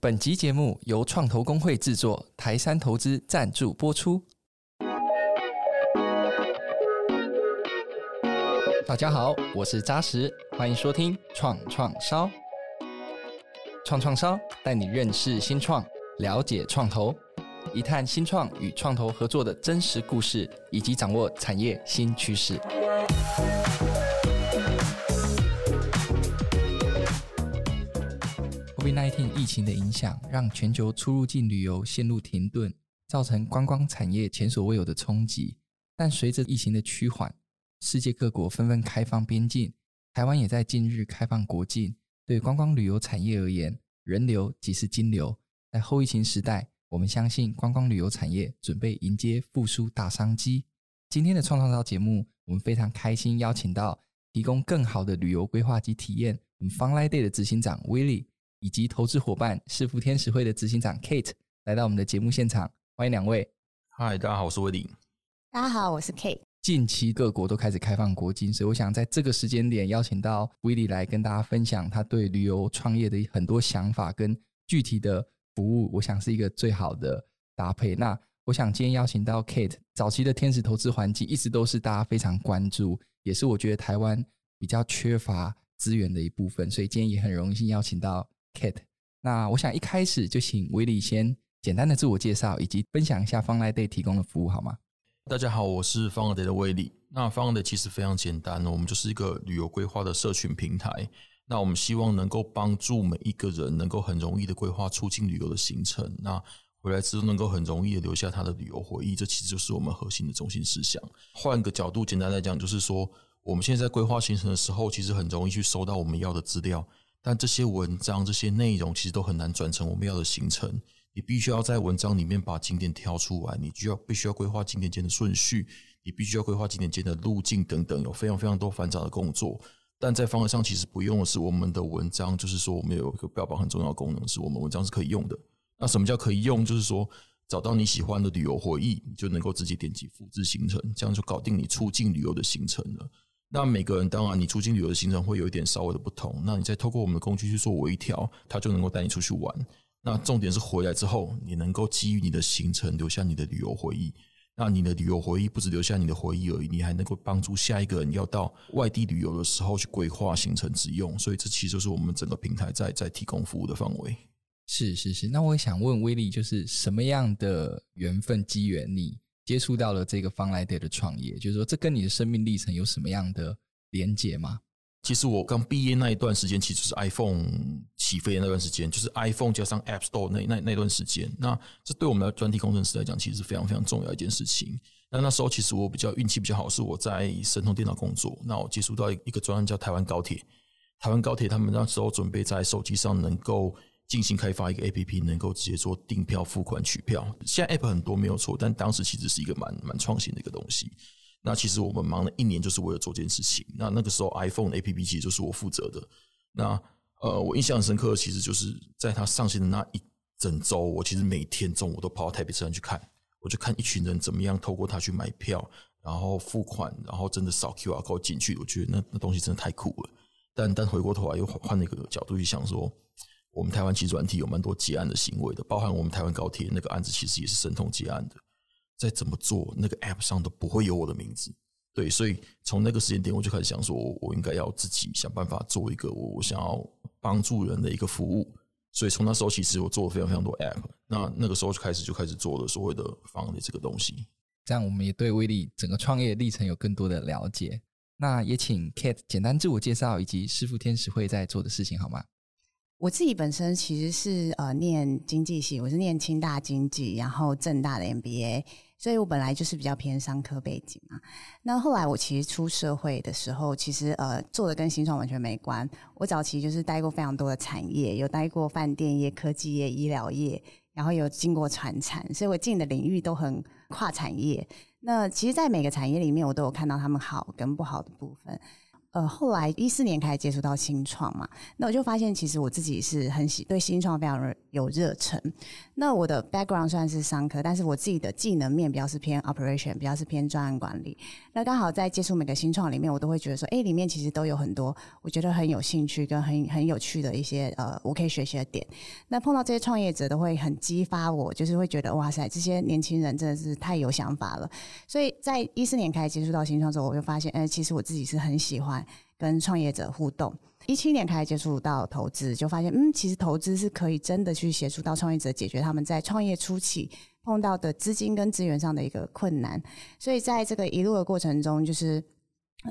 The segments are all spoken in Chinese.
本集节目由创投公会制作，台山投资赞助播出。大家好，我是扎实，欢迎收听创创烧。创创烧带你认识新创，了解创投，一探新创与创投合作的真实故事，以及掌握产业新趋势。COVID-19 疫情的影响，让全球出入境旅游陷入停顿，造成观光产业前所未有的冲击。但随着疫情的趋缓，世界各国纷纷开放边境，台湾也在近日开放国境。对观光旅游产业而言，人流即是金流。在后疫情时代，我们相信观光旅游产业准备迎接复苏大商机。今天的创创烧节目，我们非常开心邀请到提供更好的旅游规划及体验，我们 Funline Day 的执行长 Willie。以及投资伙伴是福天使会的执行长 Kate 来到我们的节目现场，欢迎两位。嗨，大家好，我是威利。大家好，我是 Kate。近期各国都开始开放国境，所以我想在这个时间点邀请到威利来跟大家分享他对旅游创业的很多想法跟具体的服务，我想是一个最好的搭配。那我想今天邀请到 Kate，早期的天使投资环境一直都是大家非常关注，也是我觉得台湾比较缺乏资源的一部分，所以今天也很荣幸邀请到。Kate，那我想一开始就请威利先简单的自我介绍，以及分享一下 Funline Day 提供的服务，好吗？大家好，我是 Funline Day 的威利。那 Funline Day 其实非常简单，我们就是一个旅游规划的社群平台。那我们希望能够帮助每一个人能够很容易的规划出境旅游的行程，那回来之后能够很容易的留下他的旅游回忆，这其实就是我们核心的中心思想。换个角度，简单来讲，就是说我们现在在规划行程的时候，其实很容易去收到我们要的资料。但这些文章、这些内容其实都很难转成我们要的行程。你必须要在文章里面把景点挑出来，你就要必须要规划景点间的顺序，你必须要规划景点间的路径等等，有非常非常多繁杂的工作。但在方案上其实不用的是我们的文章，就是说我们有一个标榜很重要的功能，是我们文章是可以用的。那什么叫可以用？就是说找到你喜欢的旅游回忆，你就能够直接点击复制行程，这样就搞定你出境旅游的行程了。那每个人当然，你出境旅游的行程会有一点稍微的不同。那你再透过我们的工具去做微调，他就能够带你出去玩。那重点是回来之后，你能够基于你的行程留下你的旅游回忆。那你的旅游回忆不止留下你的回忆而已，你还能够帮助下一个人要到外地旅游的时候去规划行程之用。所以这其实就是我们整个平台在在提供服务的范围。是是是。那我也想问威利，就是什么样的缘分机缘你？接触到了这个方来得的创业，就是说，这跟你的生命历程有什么样的连结吗？其实我刚毕业那一段时间，其实是 iPhone 起飞的那段时间，就是 iPhone 加上 App Store 那那那段时间。那这对我们的专题工程师来讲，其实是非常非常重要一件事情。那那时候其实我比较运气比较好，是我在神通电脑工作。那我接触到一个专案叫台湾高铁，台湾高铁他们那时候准备在手机上能够。进行开发一个 APP，能够直接做订票、付款、取票。现在 App 很多没有错，但当时其实是一个蛮蛮创新的一个东西。那其实我们忙了一年，就是为了做这件事情。那那个时候 iPhone APP 其实就是我负责的。那呃，我印象很深刻，其实就是在它上线的那一整周，我其实每天中午都跑到台北车站去看，我就看一群人怎么样透过它去买票，然后付款，然后真的扫 QR code 进去。我觉得那那东西真的太酷了。但但回过头来又换了一个角度去想说。我们台湾其实软体有蛮多结案的行为的，包含我们台湾高铁那个案子，其实也是神通结案的。再怎么做，那个 App 上都不会有我的名字。对，所以从那个时间点，我就开始想说，我应该要自己想办法做一个我我想要帮助人的一个服务。所以从那时候，其实我做了非常非常多 App。那那个时候就开始就开始做了所谓的房的这个东西。这样我们也对威力整个创业历程有更多的了解。那也请 Kate 简单自我介绍以及师傅天使会在做的事情好吗？我自己本身其实是呃念经济系，我是念清大经济，然后政大的 MBA，所以我本来就是比较偏商科背景嘛。那后来我其实出社会的时候，其实呃做的跟新创完全没关。我早期就是待过非常多的产业，有待过饭店业、科技业、医疗业，然后有经过传产，所以我进的领域都很跨产业。那其实，在每个产业里面，我都有看到他们好跟不好的部分。呃，后来一四年开始接触到新创嘛，那我就发现其实我自己是很喜对新创非常有热忱。那我的 background 算是商科，但是我自己的技能面比较是偏 operation，比较是偏专案管理。那刚好在接触每个新创里面，我都会觉得说，哎，里面其实都有很多我觉得很有兴趣跟很很有趣的一些呃，我可以学习的点。那碰到这些创业者，都会很激发我，就是会觉得哇塞，这些年轻人真的是太有想法了。所以在一四年开始接触到新创之后，我就发现，哎，其实我自己是很喜欢。跟创业者互动，一七年开始接触到投资，就发现，嗯，其实投资是可以真的去协助到创业者解决他们在创业初期碰到的资金跟资源上的一个困难。所以在这个一路的过程中，就是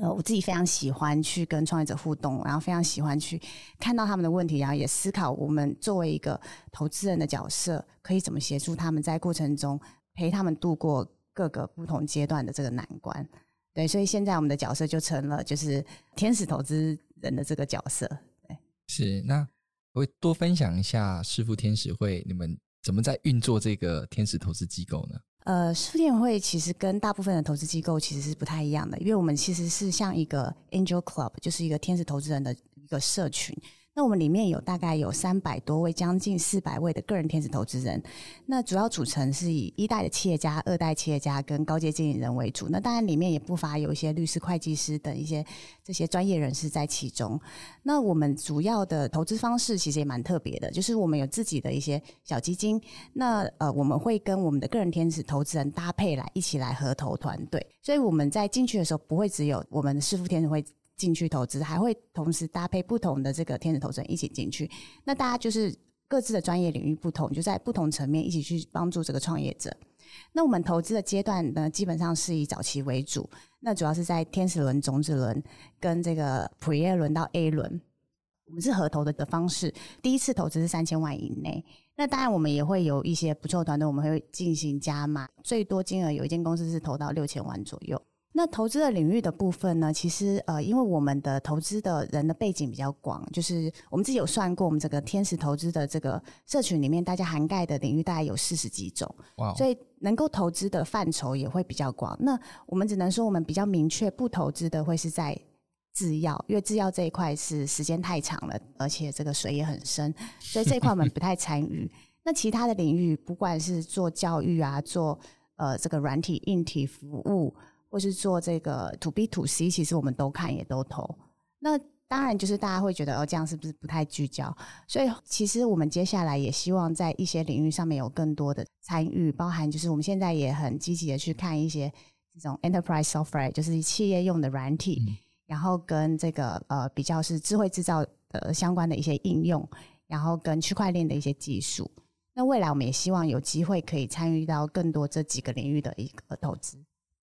呃，我自己非常喜欢去跟创业者互动，然后非常喜欢去看到他们的问题，然后也思考我们作为一个投资人的角色，可以怎么协助他们在过程中陪他们度过各个不同阶段的这个难关。对，所以现在我们的角色就成了就是天使投资人的这个角色。对，是。那我会多分享一下师傅天使会，你们怎么在运作这个天使投资机构呢？呃，识富天使会其实跟大部分的投资机构其实是不太一样的，因为我们其实是像一个 Angel Club，就是一个天使投资人的一个社群。那我们里面有大概有三百多位，将近四百位的个人天使投资人。那主要组成是以一代的企业家、二代企业家跟高阶经理人为主。那当然里面也不乏有一些律师、会计师等一些这些专业人士在其中。那我们主要的投资方式其实也蛮特别的，就是我们有自己的一些小基金。那呃，我们会跟我们的个人天使投资人搭配来一起来合投团队。所以我们在进去的时候，不会只有我们的识富天使会。进去投资，还会同时搭配不同的这个天使投资人一起进去。那大家就是各自的专业领域不同，就在不同层面一起去帮助这个创业者。那我们投资的阶段呢，基本上是以早期为主。那主要是在天使轮、种子轮跟这个 Pre-A 轮到 A 轮，我们是合投的的方式。第一次投资是三千万以内。那当然我们也会有一些不错的团队，我们会进行加码，最多金额有一间公司是投到六千万左右。那投资的领域的部分呢，其实呃，因为我们的投资的人的背景比较广，就是我们自己有算过，我们这个天使投资的这个社群里面，大家涵盖的领域大概有四十几种所以能够投资的范畴也会比较广。那我们只能说，我们比较明确不投资的会是在制药，因为制药这一块是时间太长了，而且这个水也很深，所以这一块我们不太参与。那其他的领域，不管是做教育啊，做呃这个软体、硬体服务。或是做这个 to B to C，其实我们都看也都投。那当然就是大家会觉得哦，这样是不是不太聚焦？所以其实我们接下来也希望在一些领域上面有更多的参与，包含就是我们现在也很积极的去看一些这种 enterprise software，就是企业用的软体，嗯、然后跟这个呃比较是智慧制造的相关的一些应用，然后跟区块链的一些技术。那未来我们也希望有机会可以参与到更多这几个领域的一个投资。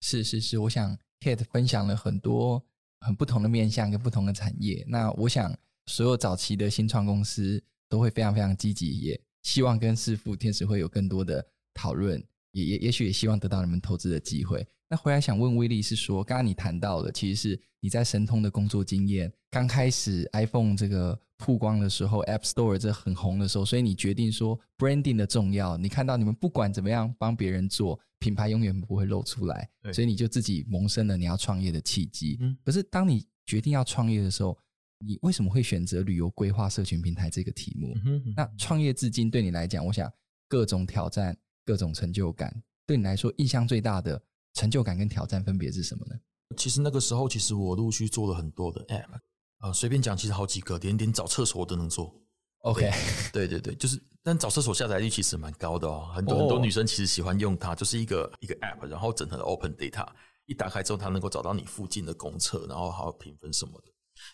是是是，我想 Kate 分享了很多很不同的面向跟不同的产业。那我想所有早期的新创公司都会非常非常积极，也希望跟师傅天使会有更多的讨论，也也也许也希望得到你们投资的机会。那回来想问威利是说，刚刚你谈到的其实是你在神通的工作经验，刚开始 iPhone 这个曝光的时候，App Store 这很红的时候，所以你决定说 branding 的重要。你看到你们不管怎么样帮别人做。品牌永远不会露出来，所以你就自己萌生了你要创业的契机。嗯，可是当你决定要创业的时候，你为什么会选择旅游规划社群平台这个题目？嗯哼嗯哼，那创业至今对你来讲，我想各种挑战、各种成就感，对你来说印象最大的成就感跟挑战分别是什么呢？其实那个时候，其实我陆续做了很多的 App，呃，随便讲，其实好几个，连连找厕所我都能做。OK，对对对，就是，但找厕所下载率其实蛮高的哦，很多、oh. 很多女生其实喜欢用它，就是一个一个 App，然后整合的 Open Data，一打开之后，它能够找到你附近的公厕，然后还有评分什么的。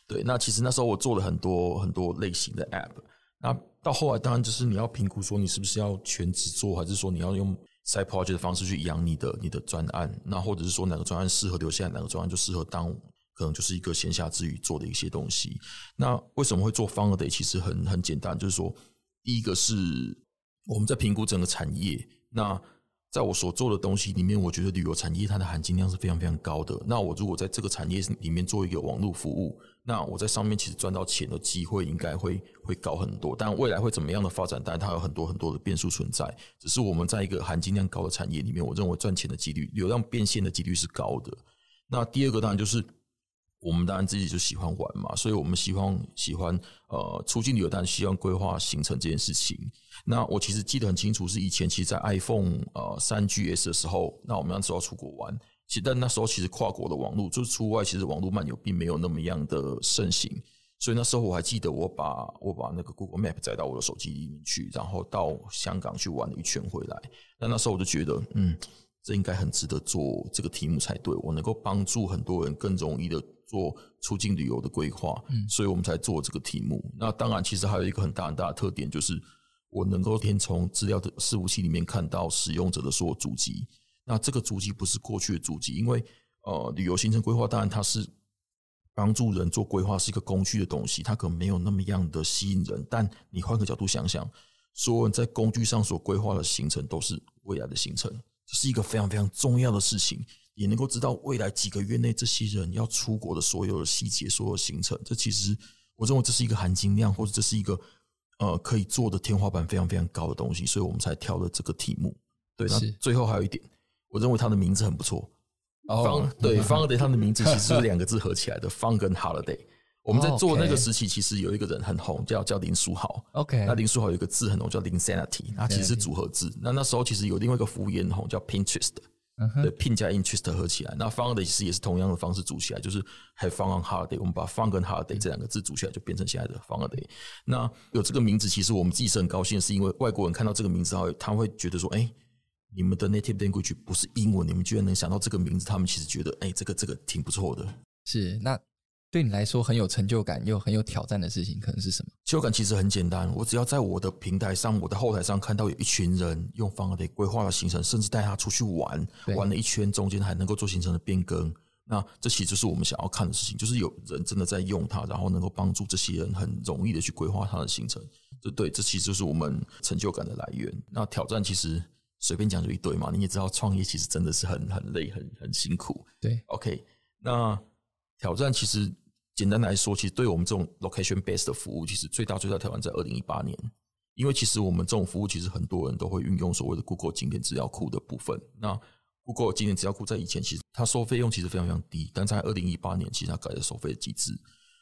对，那其实那时候我做了很多很多类型的 App，那到后来当然就是你要评估说你是不是要全职做，还是说你要用 Side Project 的方式去养你的你的专案，那或者是说哪个专案适合留下来，哪个专案就适合当。可能就是一个闲暇之余做的一些东西。那为什么会做 Founder Day？其实很很简单，就是说，第一个是我们在评估整个产业。那在我所做的东西里面，我觉得旅游产业它的含金量是非常非常高的。那我如果在这个产业里面做一个网络服务，那我在上面其实赚到钱的机会应该会会高很多。但未来会怎么样的发展？当然它有很多很多的变数存在。只是我们在一个含金量高的产业里面，我认为赚钱的几率、流量变现的几率是高的。那第二个当然就是。我们当然自己就喜欢玩嘛，所以我们希望喜欢呃出境旅游，但希望规划行程这件事情。那我其实记得很清楚，是以前其实，在 iPhone 呃三 GS 的时候，那我们那时候出国玩，其实但那时候其实跨国的网络就是出外，其实网络漫游并没有那么样的盛行，所以那时候我还记得我把我把那个 Google Map 载到我的手机里面去，然后到香港去玩了一圈回来。那那时候我就觉得，嗯，这应该很值得做这个题目才对，我能够帮助很多人更容易的。做出境旅游的规划，嗯，所以我们才做这个题目。那当然，其实还有一个很大很大的特点，就是我能够先从资料的伺服器里面看到使用者的所有足迹。那这个足迹不是过去的足迹，因为呃，旅游行程规划当然它是帮助人做规划，是一个工具的东西，它可能没有那么样的吸引人。但你换个角度想想，所有人在工具上所规划的行程都是未来的行程，这是一个非常非常重要的事情。也能够知道未来几个月内这些人要出国的所有的细节、所有行程。这其实我认为这是一个含金量，或者这是一个呃可以做的天花板非常非常高的东西，所以我们才挑了这个题目。对，那最后还有一点，我认为它的名字很不错。方，对 a Day 它的名字其实是两个字合起来的，Fun 跟 Holiday。我们在做那个时期，其实有一个人很红，叫叫林书豪。OK，那林书豪有一个字很红，叫 Linsanity，那其实是组合字。那那时候其实有另外一个服务员很红，叫 Pinterest。对，pin 加 interest 合起来，那 fun day 其实也是同样的方式组起来，就是 have fun on holiday。我们把 fun 跟 holiday 这两个字组起来，就变成现在的 fun day。那有这个名字，其实我们自己是很高兴，是因为外国人看到这个名字后，他会觉得说：“哎、欸，你们的 native language 不是英文，你们居然能想到这个名字？”他们其实觉得：“哎、欸，这个这个挺不错的。”是那。对你来说很有成就感又很有挑战的事情，可能是什么？成就感其实很简单，我只要在我的平台上、我的后台上看到有一群人用 Fun-A-Day 规划了行程，甚至带他出去玩，玩了一圈，中间还能够做行程的变更，那这其实就是我们想要看的事情，就是有人真的在用它，然后能够帮助这些人很容易的去规划他的行程。这对，这其实就是我们成就感的来源。那挑战其实随便讲就一堆嘛，你也知道，创业其实真的是很很累、很很辛苦。对，OK，那挑战其实。简单来说，其实对我们这种 location based 的服务，其实最大最大挑战在二零一八年，因为其实我们这种服务，其实很多人都会运用所谓的 Google 景点资料库的部分。那 Google 景点资料库在以前其实它收费用其实非常非常低，但在二零一八年，其实它改了收费的机制。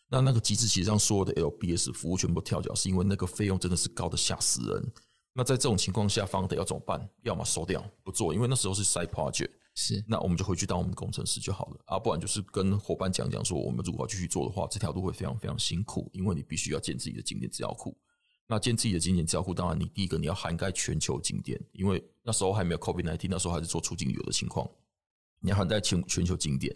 那那个机制其实让所有的 LBS 服务全部跳脚，是因为那个费用真的是高的吓死人。那在这种情况下方得要怎么办？要么收掉不做，因为那时候是 side project。是，那我们就回去当我们的工程师就好了啊，不然就是跟伙伴讲讲说，我们如果要继续做的话，这条路会非常非常辛苦，因为你必须要建自己的景点资料库。那建自己的景点资料库，当然你第一个你要涵盖全球景点，因为那时候还没有 COVID-19，那时候还是做出境旅游的情况，你要涵盖全全球景点。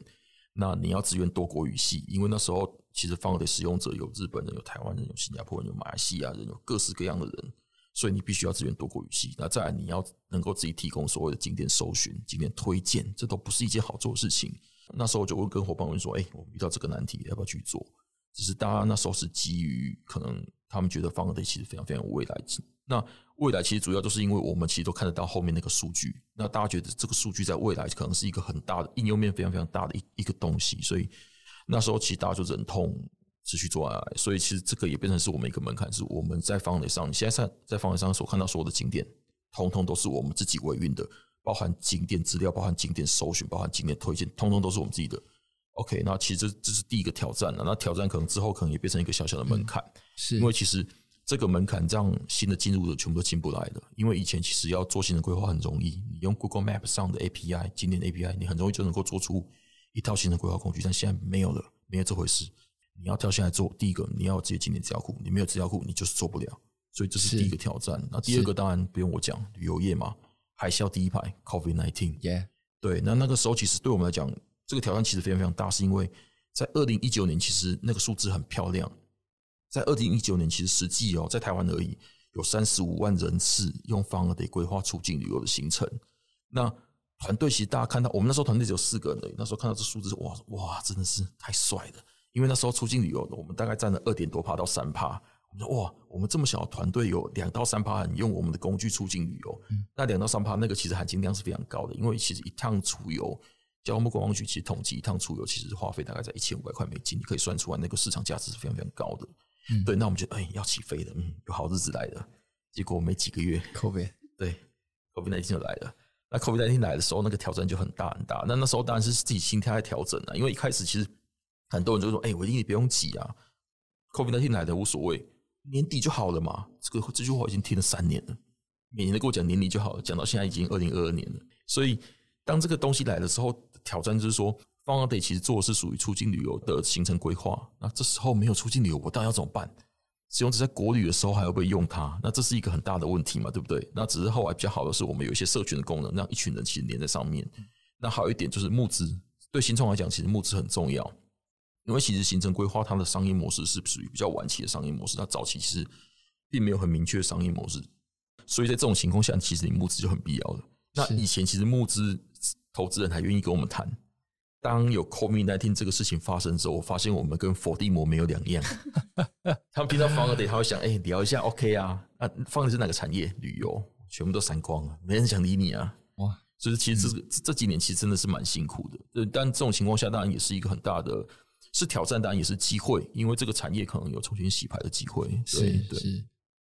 那你要支援多国语系，因为那时候其实 Fun-A-Day 使用者有日本人、有台湾人、有新加坡人、有马来西亚人、有各式各样的人。所以你必须要支援多过语系，那再来你要能够自己提供所谓的景点搜寻、景点推荐，这都不是一件好做的事情。那时候我就会跟伙伴们说：“哎、我们遇到这个难题，要不要去做？”只是大家那时候是基于可能他们觉得 Fun-A-Day 其实非常非常有未来性。那未来其实主要就是因为我们其实都看得到后面那个数据，那大家觉得这个数据在未来可能是一个很大的应用面，非常非常大的一一个东西，所以那时候其实大家就忍痛。持续做下来，所以其实这个也变成是我们一个门槛，是我们在 Fun-A-Day 上，你现在在在 Fun-A-Day 上所看到所有的景点，通通都是我们自己维运的，包含景点资料，包含景点搜寻，包含景点推荐，通通都是我们自己的。OK，那其实这这是第一个挑战了，那挑战可能之后可能也变成一个小小的门槛，嗯、是因为其实这个门槛让新的进入者全部都进不来的，因为以前其实要做新的规划很容易，你用 Google Map 上的 API 景点 API，你很容易就能够做出一套新的规划工具，但现在没有了，没有这回事。你要跳下来做，第一个你要有自己景点资料库，你没有资料库，你就是做不了，所以这是第一个挑战。那第二个当然不用我讲，旅游业嘛，海啸第一排，COVID-19，耶，对，那那个时候其实对我们来讲，这个挑战其实非常非常大，是因为在二零一九年，其实那个数字很漂亮，在二零一九年其实实际哦，在台湾而已，有三十五万人次用 Fun-A-Day 规划出境旅游的行程。那团队其实大家看到，我们那时候团队只有四个人而已，那时候看到这数字，哇哇，真的是太帅了。因为那时候出境旅游，我们大概占了二点多趴到三趴。我们说哇，我们这么小的团队有两到三趴人用我们的工具出境旅游，嗯、那两到三趴那个其实含金量是非常高的。因为其实一趟出游，交通部观光局其实统计一趟出游，其实花费大概在一千五百块美金，你可以算出来那个市场价值是非常非常高的。嗯、对，那我们觉得哎要起飞了，嗯，有好日子来了。结果没几个月，COVID 对，COVID 就来了。那 COVID 来的时候，那个挑战就很大很大。那那时候当然是自己心态在调整了，因为一开始其实。很多人就说：“哎、欸，伟立你不用急啊，COVID-19 来的无所谓，年底就好了嘛。”这个这句话已经听了三年了，每年都跟我讲年底就好了，讲到现在已经二零二二年了。所以当这个东西来的时候，挑战就是说，Founder 其实做的是属于出境旅游的行程规划。那这时候没有出境旅游，我到底要怎么办？使用者在国旅的时候还要不要用它？那这是一个很大的问题嘛，对不对？那只是后来比较好的是，我们有一些社群的功能，让一群人其实黏在上面。那还有一点就是募资，对新创来讲，其实募资很重要，因为其实行程规划它的商业模式是属于比较晚期的商业模式，它早期其实并没有很明确的商业模式，所以在这种情况下，其实你募资就很必要了。那以前其实募资投资人还愿意跟我们谈。当有 COVID-19 这个事情发生之后，我发现我们跟佛地魔没有两样。他们平常 Founder Day，他会想，哎、欸，聊一下，OK 啊？那放的是哪个产业？旅游，全部都删光了，没人想理你啊！哇，所以其实这、嗯、这几年其实真的是蛮辛苦的。但这种情况下，当然也是一个很大的，是挑战，当然也是机会，因为这个产业可能有重新洗牌的机会。对是对是，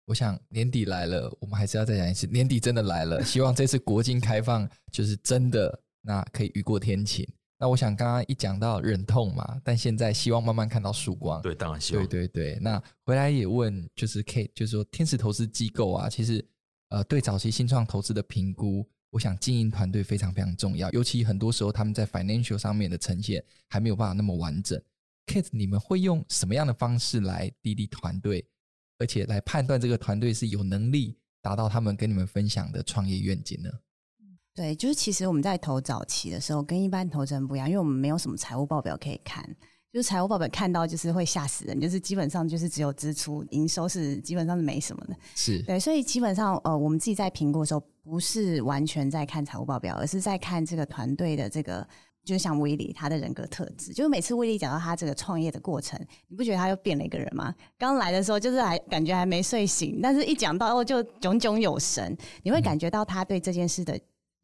我想年底来了，我们还是要再讲一次，年底真的来了。希望这次国境开放就是真的，那可以雨过天晴。那我想刚刚一讲到忍痛嘛，但现在希望慢慢看到曙光。对，当然希望。对对对，那回来也问，就是 Kate，就是说天使投资机构啊，其实呃对早期新创投资的评估，我想经营团队非常非常重要，尤其很多时候他们在 financial 上面的呈现还没有办法那么完整。Kate，你们会用什么样的方式来滴滴团队，而且来判断这个团队是有能力达到他们跟你们分享的创业愿景呢？对，就是其实我们在投早期的时候，跟一般投资人不一样，因为我们没有什么财务报表可以看，就是财务报表看到就是会吓死人，就是基本上就是只有支出，营收是基本上是没什么的。是对，所以基本上呃，我们自己在评估的时候，不是完全在看财务报表，而是在看这个团队的这个，就是像威利他的人格特质。就是每次威利讲到他这个创业的过程，你不觉得他又变了一个人吗？刚来的时候就是还感觉还没睡醒，但是一讲到哦就炯炯有神，你会感觉到他对这件事的。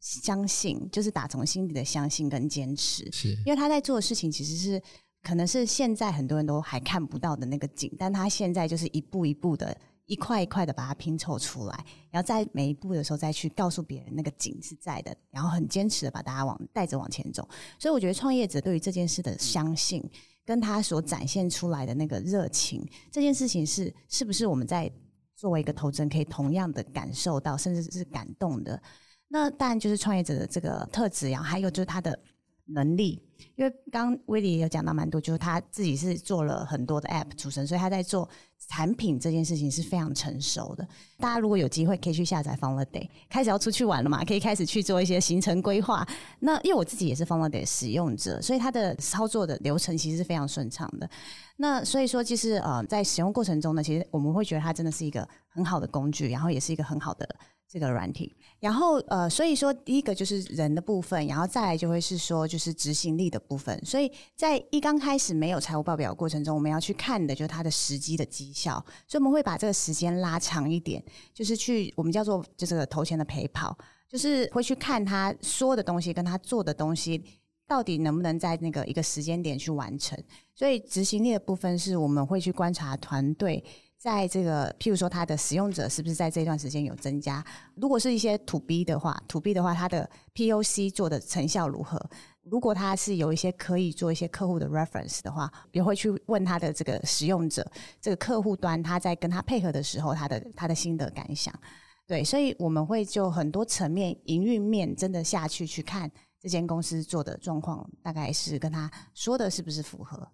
相信就是打从心底的相信跟坚持，是因为他在做的事情其实是可能是现在很多人都还看不到的那个景，但他现在就是一步一步的，一块一块的把它拼凑出来，然后在每一步的时候再去告诉别人那个景是在的，然后很坚持的把大家往带着往前走。所以我觉得创业者对于这件事的相信，跟他所展现出来的那个热情，这件事情是是不是我们在作为一个投资人可以同样的感受到，甚至是感动的。那当然就是创业者的这个特质，然后还有就是他的能力。因为刚威利也有讲到蛮多，就是他自己是做了很多的 App 出身，所以他在做产品这件事情是非常成熟的。大家如果有机会可以去下载 Funday，开始要出去玩了嘛，可以开始去做一些行程规划。那因为我自己也是 Funday 使用者，所以它的操作的流程其实是非常顺畅的。那所以说，其实呃，在使用过程中呢，其实我们会觉得它真的是一个很好的工具，然后也是一个很好的。这个软体，然后呃，所以说第一个就是人的部分，然后再来就会是说就是执行力的部分。所以在一刚开始没有财务报表的过程中，我们要去看的就是它的实际的绩效，所以我们会把这个时间拉长一点，就是去我们叫做就是投钱的陪跑，就是会去看他说的东西跟他做的东西到底能不能在那个一个时间点去完成。所以执行力的部分是我们会去观察团队。在这个，譬如说，它的使用者是不是在这段时间有增加？如果是一些 To B 的话，To B 的话，它的 POC 做的成效如何？如果它是有一些可以做一些客户的 reference 的话，也会去问他的这个使用者，这个客户端他在跟他配合的时候，他的他的心得感想。对，所以我们会就很多层面，营运面真的下去去看这间公司做的状况，大概是跟他说的是不是符合。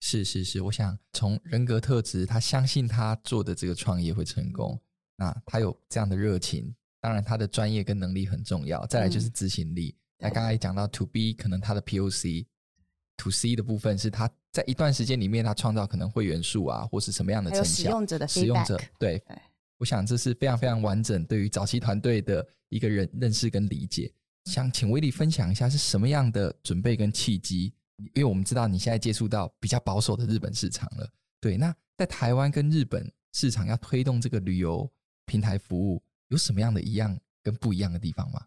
是是是，我想从人格特质，他相信他做的这个创业会成功，那他有这样的热情，当然他的专业跟能力很重要，再来就是执行力。那、嗯、刚才讲到 To B，可能他的 POC，To C 的部分是他在一段时间里面，他创造可能会员数啊，或是什么样的成效，使用者的使用者对，对，我想这是非常非常完整对于早期团队的一个人认识跟理解。想请威利分享一下是什么样的准备跟契机？因为我们知道你现在接触到比较保守的日本市场了，对。那在台湾跟日本市场要推动这个旅游平台服务，有什么样的一样跟不一样的地方吗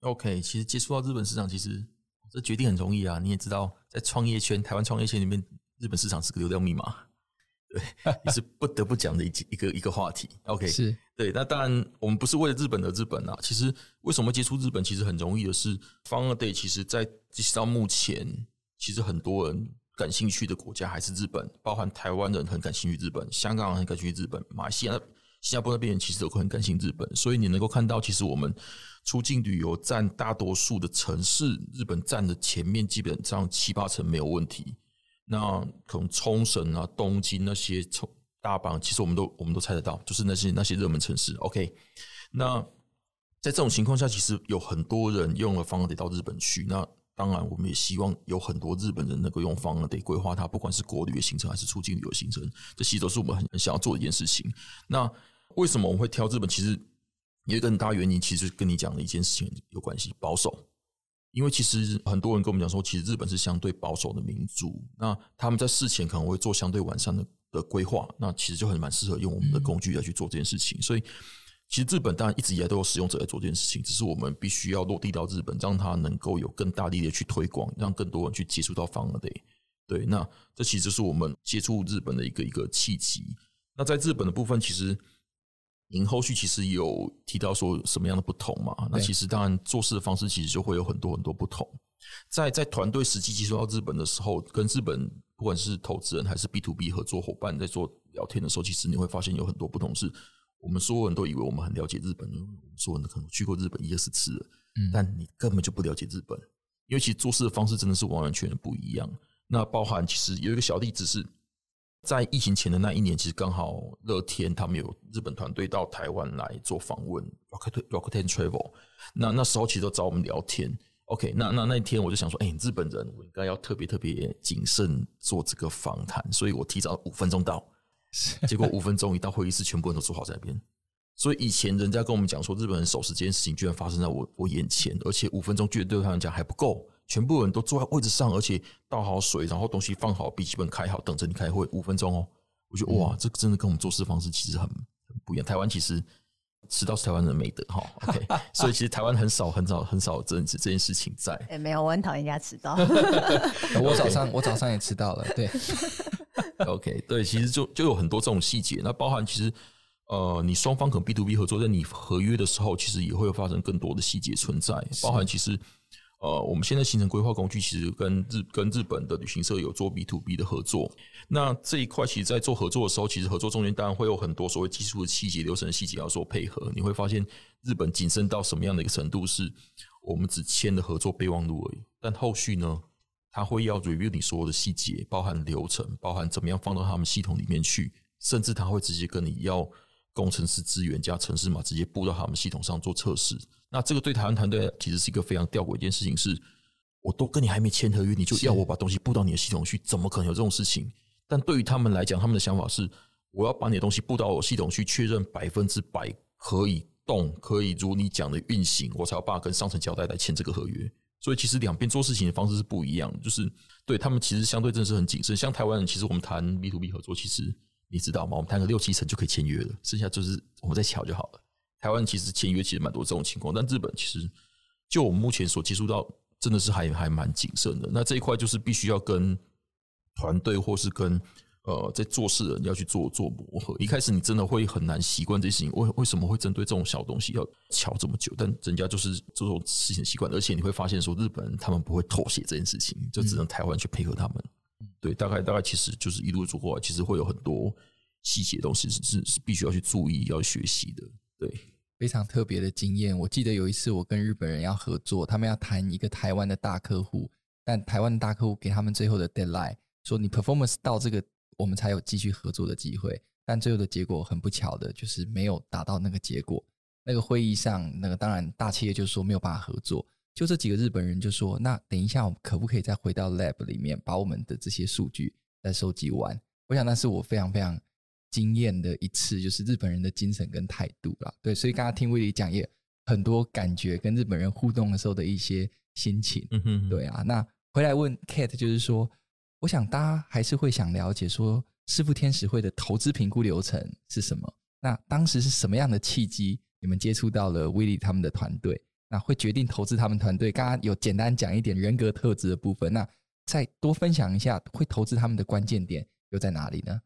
？OK，其实接触到日本市场，其实这决定很容易啊。你也知道，在创业圈，台湾创业圈里面，日本市场是个流量密码，对，也是不得不讲的一一个一个话题。OK，是对。那当然，我们不是为了日本而日本啊。其实为什么接触日本，其实很容易的是，Founder Day 其实在即使到目前。其实很多人感兴趣的国家还是日本，包含台湾人很感兴趣日本，香港人很感兴趣日本，马来西亚、新加坡那边人其实都很感兴趣日本。所以你能够看到，其实我们出境旅游占大多数的城市，日本占的前面基本上七八成没有问题。那可能冲绳啊、东京那些、冲大阪，其实我们都我们都猜得到，就是那些那些热门城市。OK，那在这种情况下，其实有很多人用了 Fun Day 到日本去。那当然，我们也希望有很多日本人能够用 Fun Day 规划它，不管是国旅的行程还是出境旅游行程，这其实都是我们很想要做的一件事情。那为什么我们会挑日本？其实有一个很大原因，其实跟你讲的一件事情有关系，保守。因为其实很多人跟我们讲说，其实日本是相对保守的民族，那他们在事前可能会做相对完善的的规划，那其实就很蛮适合用我们的工具来去做这件事情。所以，其实日本当然一直以来都有使用者在做这件事情，只是我们必须要落地到日本，让它能够有更大力的去推广，让更多人去接触到 Fun Day。对，那这其实是我们接触日本的一个一个契机。那在日本的部分，其实。您后续其实有提到说什么样的不同嘛？那其实当然做事的方式其实就会有很多很多不同。在在团队实际接触到日本的时候，跟日本不管是投资人还是 B to B 合作伙伴在做聊天的时候，其实你会发现有很多不同。是我们所有人都以为我们很了解日本，因为我们所有人可能去过日本一二十次了，但你根本就不了解日本，因为其实做事的方式真的是完完全全不一样。那包含其实有一个小例子是。在疫情前的那一年，其实刚好乐天他们有日本团队到台湾来做访问，Rakuten Rakuten Travel。那那时候其实都找我们聊天。OK，那那那一天我就想说，哎、欸，日本人我应该要特别特别谨慎做这个访谈，所以我提早五分钟到。结果五分钟一到会议室，全部人都坐好在那边。所以以前人家跟我们讲说日本人守时这件事情，居然发生在我我眼前，而且五分钟绝对对他们讲还不够。全部人都坐在位置上，而且倒好水，然后东西放好，笔记本开好，等着你开会五分钟哦。我觉得哇，这个真的跟我们做事方式其实很很不一样。台湾其实迟到是台湾人的美德哈。OK，所以其实台湾很少很少很少这这件事情在。哎，没有，我很讨厌人家迟到。我早上我早上也迟到了。对，OK，对，其实就就有很多这种细节。那包含其实呃，你双方可能 B to B 合作，在你合约的时候，其实也会有发生更多的细节存在，包含其实。呃，我们现在行程规划工具其实跟日跟日本的旅行社有做 B to B 的合作。那这一块其实，在做合作的时候，其实合作中间当然会有很多所谓技术的细节、流程的细节要做配合。你会发现，日本谨慎到什么样的一个程度，是我们只签了合作备忘录而已。但后续呢，他会要 review 你所有的细节，包含流程，包含怎么样放到他们系统里面去，甚至他会直接跟你要工程师资源加程式码，直接布到他们系统上做测试。那这个对台湾团队其实是一个非常吊诡一件事情，是我都跟你还没签合约，你就要我把东西布到你的系统去，怎么可能有这种事情？但对于他们来讲，他们的想法是，我要把你的东西布到我系统去，确认百分之百可以动，可以如你讲的运行，我才有办法跟上层交代来签这个合约。所以其实两边做事情的方式是不一样，就是对他们其实相对真的是很谨慎。像台湾人，其实我们谈 B to B 合作，其实你知道吗？我们谈个六七成就可以签约了，剩下就是我们再瞧就好了。台湾其实签约其实蛮多这种情况，但日本其实就我们目前所接触到，真的是还还蛮谨慎的。那这一块就是必须要跟团队或是跟呃在做事的人要去做做磨合。一开始你真的会很难习惯这些事情，为为什么会针对这种小东西要瞧这么久？但人家就是这种事情习惯，而且你会发现说日本人他们不会妥协这件事情，就只能台湾去配合他们。对，大概大概其实就是一路走过来，其实会有很多细节的东西是是是必须要去注意要学习的。对。非常特别的经验。我记得有一次，我跟日本人要合作，他们要谈一个台湾的大客户，但台湾的大客户给他们最后的 deadline，说你 performance 到这个，我们才有继续合作的机会。但最后的结果很不巧的，就是没有达到那个结果。那个会议上，那个当然大企业就说没有办法合作。就这几个日本人就说，那等一下我们可不可以再回到 lab 里面，把我们的这些数据再收集完？我想那是我非常非常。惊艳的一次，就是日本人的精神跟态度啦。对，所以刚刚听威利讲也很多感觉，跟日本人互动的时候的一些心情。嗯哼，对啊。那回来问 Kate，就是说，我想大家还是会想了解说，师傅天使会的投资评估流程是什么？那当时是什么样的契机，你们接触到了威利他们的团队？那会决定投资他们团队？刚刚有简单讲一点人格特质的部分，那再多分享一下，会投资他们的关键点又在哪里呢？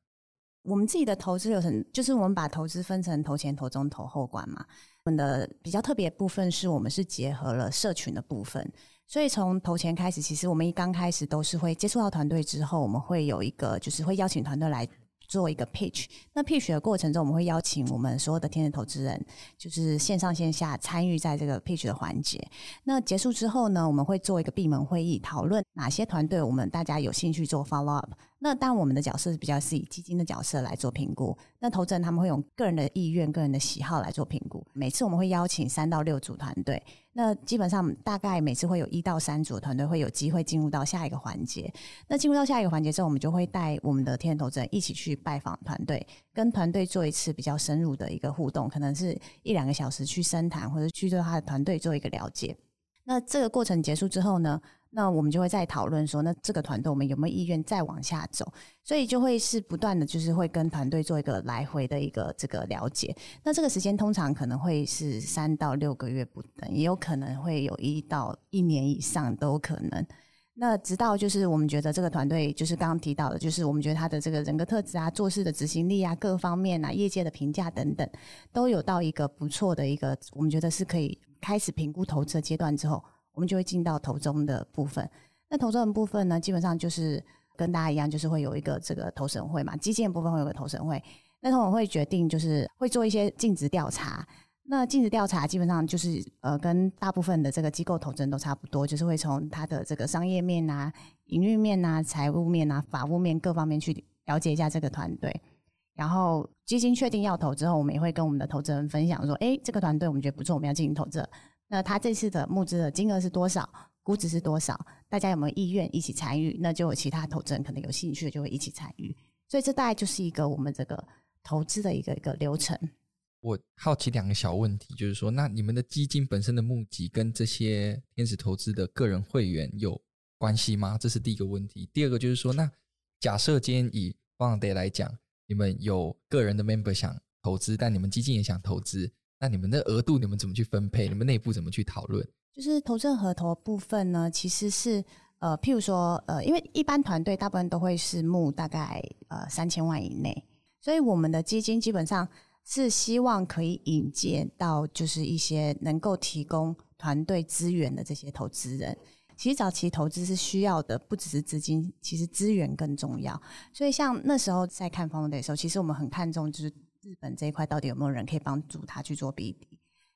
我们自己的投资流程，就是我们把投资分成投前、投中、投后管嘛。我们的比较特别部分是我们是结合了社群的部分，所以从投钱开始，其实我们一刚开始都是会接触到团队之后，我们会有一个就是会邀请团队来。做一个 pitch，那 pitch 的过程中，我们会邀请我们所有的天使投资人，就是线上线下参与在这个 pitch 的环节。那结束之后呢，我们会做一个闭门会议，讨论哪些团队我们大家有兴趣做 follow up。那当，我们的角色是比较是以基金的角色来做评估。那投资人他们会用个人的意愿、个人的喜好来做评估。每次我们会邀请三到六组团队，那基本上大概每次会有一到三组团队会有机会进入到下一个环节。那进入到下一个环节之后，我们就会带我们的天使投资人一起去拜访团队，跟团队做一次比较深入的一个互动，可能是一两个小时去深谈，或者去对他的团队做一个了解。那这个过程结束之后呢，那我们就会再讨论说，那这个团队我们有没有意愿再往下走？所以就会是不断的就是会跟团队做一个来回的一个这个了解。那这个时间通常可能会是三到六个月不等，也有可能会有一到一年以上都可能。那直到就是我们觉得这个团队就是刚刚提到的，就是我们觉得他的这个人格特质啊、做事的执行力啊、各方面啊、业界的评价等等，都有到一个不错的一个，我们觉得是可以开始评估投资的阶段之后。我们就会进到投中的部分。那投中的部分呢，基本上就是跟大家一样，就是会有一个这个投审会嘛。基金的部分会有个投审会，那他们会决定就是会做一些尽职调查。那尽职调查基本上就是呃，跟大部分的这个机构投资人都差不多，就是会从他的这个商业面啊、营运面啊、财务面啊、法务面各方面去了解一下这个团队。然后基金确定要投之后，我们也会跟我们的投资人分享说：“哎，这个团队我们觉得不错，我们要进行投资。”那他这次的募资的金额是多少？估值是多少？大家有没有意愿一起参与？那就有其他投资人可能有兴趣的就会一起参与。所以这大概就是一个我们这个投资的一个一个流程。我好奇两个小问题，就是说，那你们的基金本身的募集跟这些天使投资的个人会员有关系吗？这是第一个问题。第二个就是说，那假设今天以 Founder 来讲，你们有个人的 member 想投资，但你们基金也想投资。那你们的额度，你们怎么去分配？你们内部怎么去讨论？就是投资合同部分呢，其实是呃，譬如说呃，因为一般团队大部分都会是募大概呃三千万以内，所以我们的基金基本上是希望可以引荐到就是一些能够提供团队资源的这些投资人。其实早期投资是需要的，不只是资金，其实资源更重要。所以像那时候在看方队的时候，其实我们很看重就是。日本这一块到底有没有人可以帮助他去做 BD？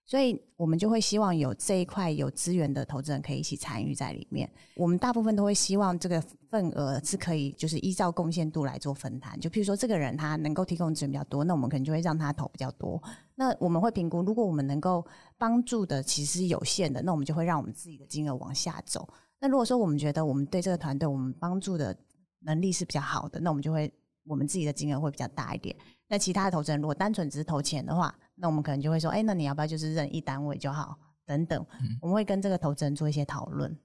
所以我们就会希望有这一块有资源的投资人可以一起参与在里面。我们大部分都会希望这个份额是可以就是依照贡献度来做分摊。就譬如说这个人他能够提供资源比较多，那我们可能就会让他投比较多。那我们会评估，如果我们能够帮助的其实是有限的，那我们就会让我们自己的金额往下走。那如果说我们觉得我们对这个团队我们帮助的能力是比较好的，那我们就会我们自己的金额会比较大一点。那其他的投资人如果单纯只是投钱的话，那我们可能就会说，哎、欸，那你要不要就是认一单位就好，等等，嗯、我们会跟这个投资人做一些讨论。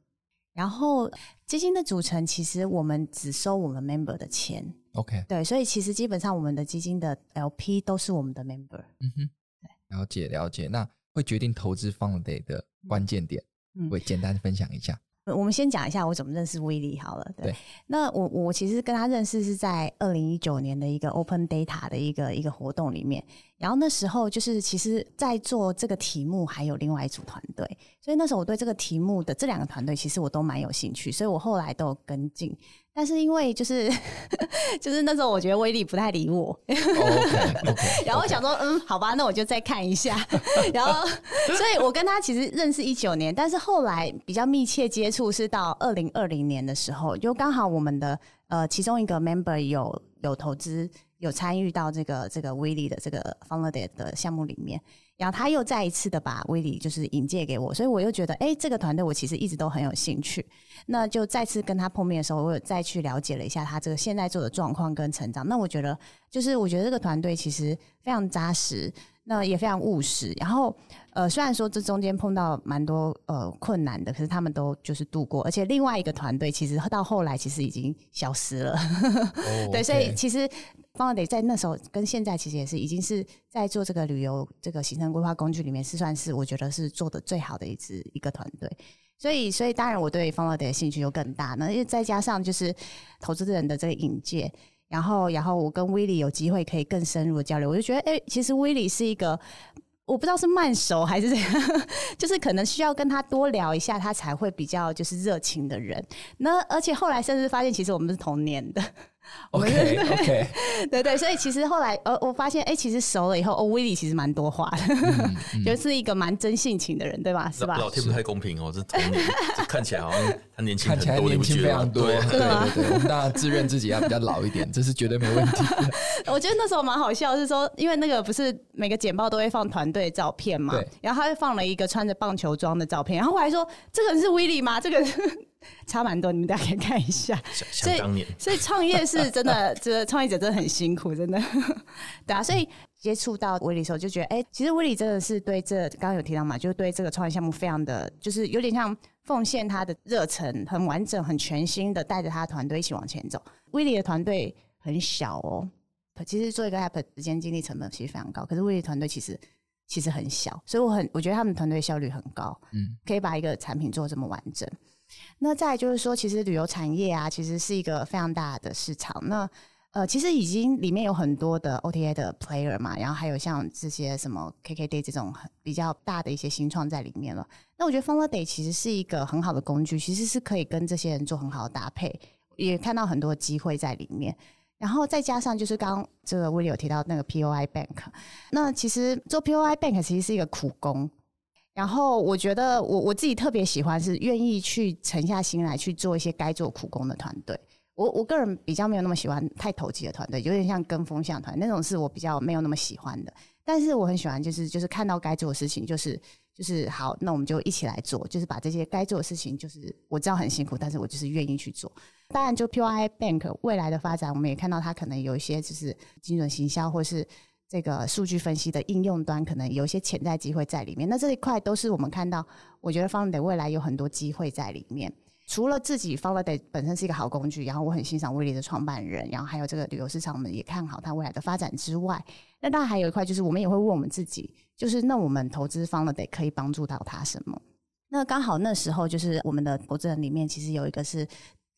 然后基金的组成，其实我们只收我们 member 的钱，OK，对，所以其实基本上我们的基金的 LP 都是我们的 member。嗯哼，对，了解了解。那会决定投资 Founder 的关键点，嗯，会简单分享一下。我们先讲一下我怎么认识威利好了。对，对那我我其实跟他认识是在二零一九年的一个 Open Data 的一个一个活动里面，然后那时候就是其实，在做这个题目还有另外一组团队，所以那时候我对这个题目的这两个团队其实我都蛮有兴趣，所以我后来都有跟进。但是因为就是 就是那时候我觉得威力不太理我，oh, 然后我想说嗯，好吧，那我就再看一下。然后，所以我跟他其实认识一九年，但是后来比较密切接触是到二零二零年的时候，就刚好我们的呃其中一个 member 有有投资有参与到这个这个威力的这个 Founder 的项目里面。然后他又再一次的把威力就是引荐给我，所以我又觉得，哎，这个团队我其实一直都很有兴趣。那就再次跟他碰面的时候，我有再去了解了一下他这个现在做的状况跟成长。那我觉得，就是我觉得这个团队其实非常扎实，那也非常务实。然后，呃，虽然说这中间碰到蛮多呃困难的，可是他们都就是度过。而且另外一个团队其实到后来其实已经消失了。Oh. 对，所以其实。Founder 在那时候跟现在其实也是已经是在做这个旅游这个行程规划工具里面是算是我觉得是做的最好的一支一个团队，所以所以当然我对 Founder 的兴趣就更大。那因为再加上就是投资人的这个引荐，然后然后我跟威利有机会可以更深入的交流，我就觉得哎、欸，其实威利是一个我不知道是慢熟还是怎样，就是可能需要跟他多聊一下，他才会比较就是热情的人。那而且后来甚至发现，其实我们是同年的。OK OK，对对，所以其实后来呃，我发现哎、欸，其实熟了以后，哦，威利其实蛮多话的，嗯嗯、就是一个蛮真性情的人，对吧？是吧？老天不太公平哦，这童年这看起来好像他年轻，看起来年轻非常多，对对 对，我们当然自认自己要比较老一点，这是绝对没问题。我觉得那时候蛮好笑，是说因为那个不是每个简报都会放团队照片嘛，然后他就放了一个穿着棒球装的照片，然后我还说这个人是威利吗？这个人。差蛮多，你们大家可以看一下。所以，所以创业是真的，这个创业者真的很辛苦，真的。对啊，所以接触到威利的时候，就觉得，哎、欸，其实威利真的是对这刚刚有提到嘛，就是对这个创业项目非常的，就是有点像奉献他的热忱，很完整、很全新的带着他的团队一起往前走。威利的团队很小哦，其实做一个 app 时间精力成本其实非常高，可是威利团队其实其实很小，所以我很我觉得他们团队效率很高，嗯，可以把一个产品做这么完整。那再就是说，其实旅游产业啊，其实是一个非常大的市场。那呃，其实已经里面有很多的 OTA 的 player 嘛，然后还有像这些什么 KKday 这种比较大的一些新创在里面了。那我觉得 Funnel 其实是一个很好的工具，其实是可以跟这些人做很好的搭配，也看到很多机会在里面。然后再加上就是刚刚这个威利有提到那个 POI Bank，那其实做 POI Bank 其实是一个苦工。然后我觉得我我自己特别喜欢是愿意去沉下心来去做一些该做苦工的团队。我我个人比较没有那么喜欢太投机的团队，有点像跟风向团那种是我比较没有那么喜欢的。但是我很喜欢就是就是看到该做的事情就是就是好，那我们就一起来做，就是把这些该做的事情就是我知道很辛苦，但是我就是愿意去做。当然，就 POI Bank 未来的发展，我们也看到它可能有一些就是精准行销或是。这个数据分析的应用端可能有一些潜在机会在里面，那这一块都是我们看到，我觉得 Funnel 未来有很多机会在里面。除了自己 Funnel 本身是一个好工具，然后我很欣赏威利的创办人，然后还有这个旅游市场，我们也看好它未来的发展之外，那当然还有一块就是我们也会问我们自己，就是那我们投资 Funnel 可以帮助到他什么？那刚好那时候就是我们的投资人里面其实有一个是。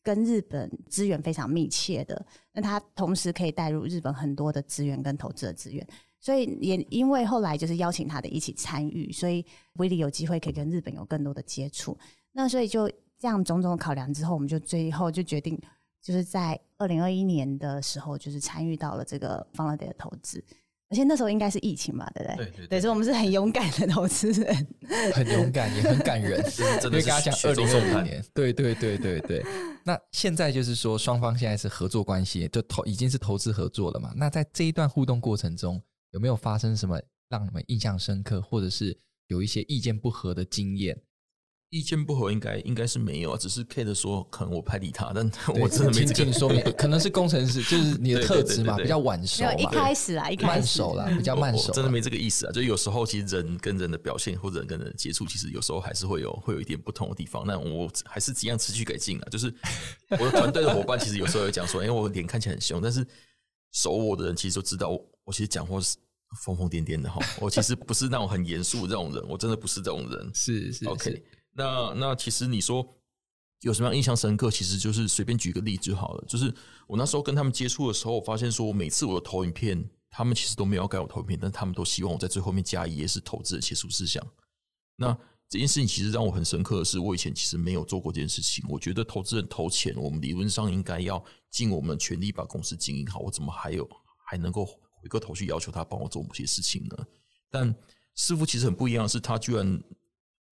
跟日本资源非常密切的，那他同时可以带入日本很多的资源跟投资的资源，所以也因为后来就是邀请他的一起参与，所以威利有机会可以跟日本有更多的接触。那所以就这样种种的考量之后，我们就最后就决定，就是在二零二一年的时候，就是参与到了这个 Funnel 的投资。而且那时候应该是疫情嘛，对不对？对，对，对，对，所以我们是很勇敢的投资人，很勇敢也很感人。真的 跟他讲二零二零年，对对对对对。那现在就是说，双方现在是合作关系，就投已经是投资合作了嘛。那在这一段互动过程中，有没有发生什么让你们印象深刻，或者是有一些意见不合的经验？意见不合应该应该是没有啊，只是 Kate 说可能我拍理他，但 我真的没这个说明，可能是工程师，就是你的特质嘛，比较晚熟嘛，一开始啊，一开始慢熟啦，比较慢熟，真的没这个意思啊。就有时候其实人跟人的表现或者人跟人的接触，其实有时候还是会有会有一点不同的地方。那我还是尽量持续改进啊。就是我的团队的伙伴，其实有时候有讲说，因为我脸看起来很凶，但是熟我的人其实都知道我，我其实讲话是疯疯癫癫的哈。我其实不是那种很严肃的这种人，我真的不是这种人。是是 OK。那那其实你说有什么样印象深刻？其实就是随便举个例子就好了。就是我那时候跟他们接触的时候，我发现说，每次我的投影片，他们其实都没有要改我投影片，但他们都希望我在最后面加一页是投资的切除事项。那这件事情其实让我很深刻的是，我以前其实没有做过这件事情。我觉得投资人投钱，我们理论上应该要尽我们的全力把公司经营好。我怎么还有还能够回过头去要求他帮我做某些事情呢？但师傅其实很不一样的是，他居然。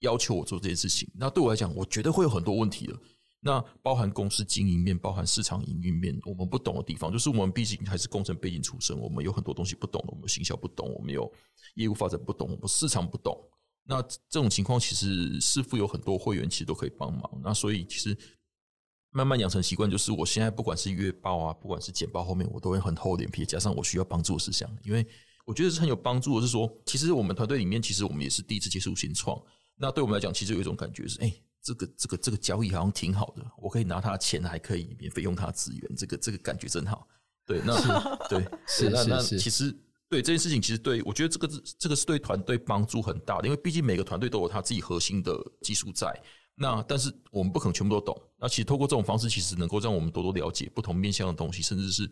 要求我做这件事情，那对我来讲，我觉得会有很多问题的。那包含公司经营面，包含市场营运面，我们不懂的地方，就是我们毕竟还是工程背景出身，我们有很多东西不懂的，我们行销不懂，我们有业务发展不懂，我们市场不懂。那这种情况，其实师傅有很多会员，其实都可以帮忙。那所以，其实慢慢养成习惯，就是我现在不管是月报啊，不管是简报后面，我都会很厚脸皮，加上我需要帮助的事项，因为我觉得是很有帮助的。是说，其实我们团队里面，其实我们也是第一次接触新创。那对我们来讲，其实有一种感觉是，哎、欸，这个这个这个交易好像挺好的，我可以拿他的钱，还可以免费用他的资源，这个这个感觉真好。对，那是 对，是那那其实对这件事情，其实对我觉得这个这个是对团队帮助很大的，因为毕竟每个团队都有他自己核心的技术在。那但是我们不可能全部都懂。那其实透过这种方式，其实能够让我们多多了解不同面向的东西，甚至是。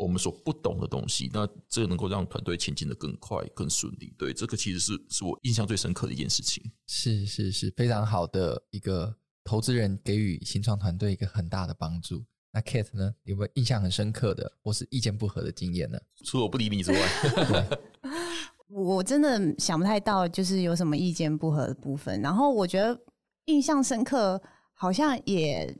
我们所不懂的东西，那这能够让团队前进的更快、更顺利。对，这个其实是是我印象最深刻的一件事情。是是是，非常好的一个投资人给予新创团队一个很大的帮助。那 Kate 呢，有没有印象很深刻的或是意见不合的经验呢？除了我不理你之外，我真的想不太到，就是有什么意见不合的部分。然后我觉得印象深刻，好像也。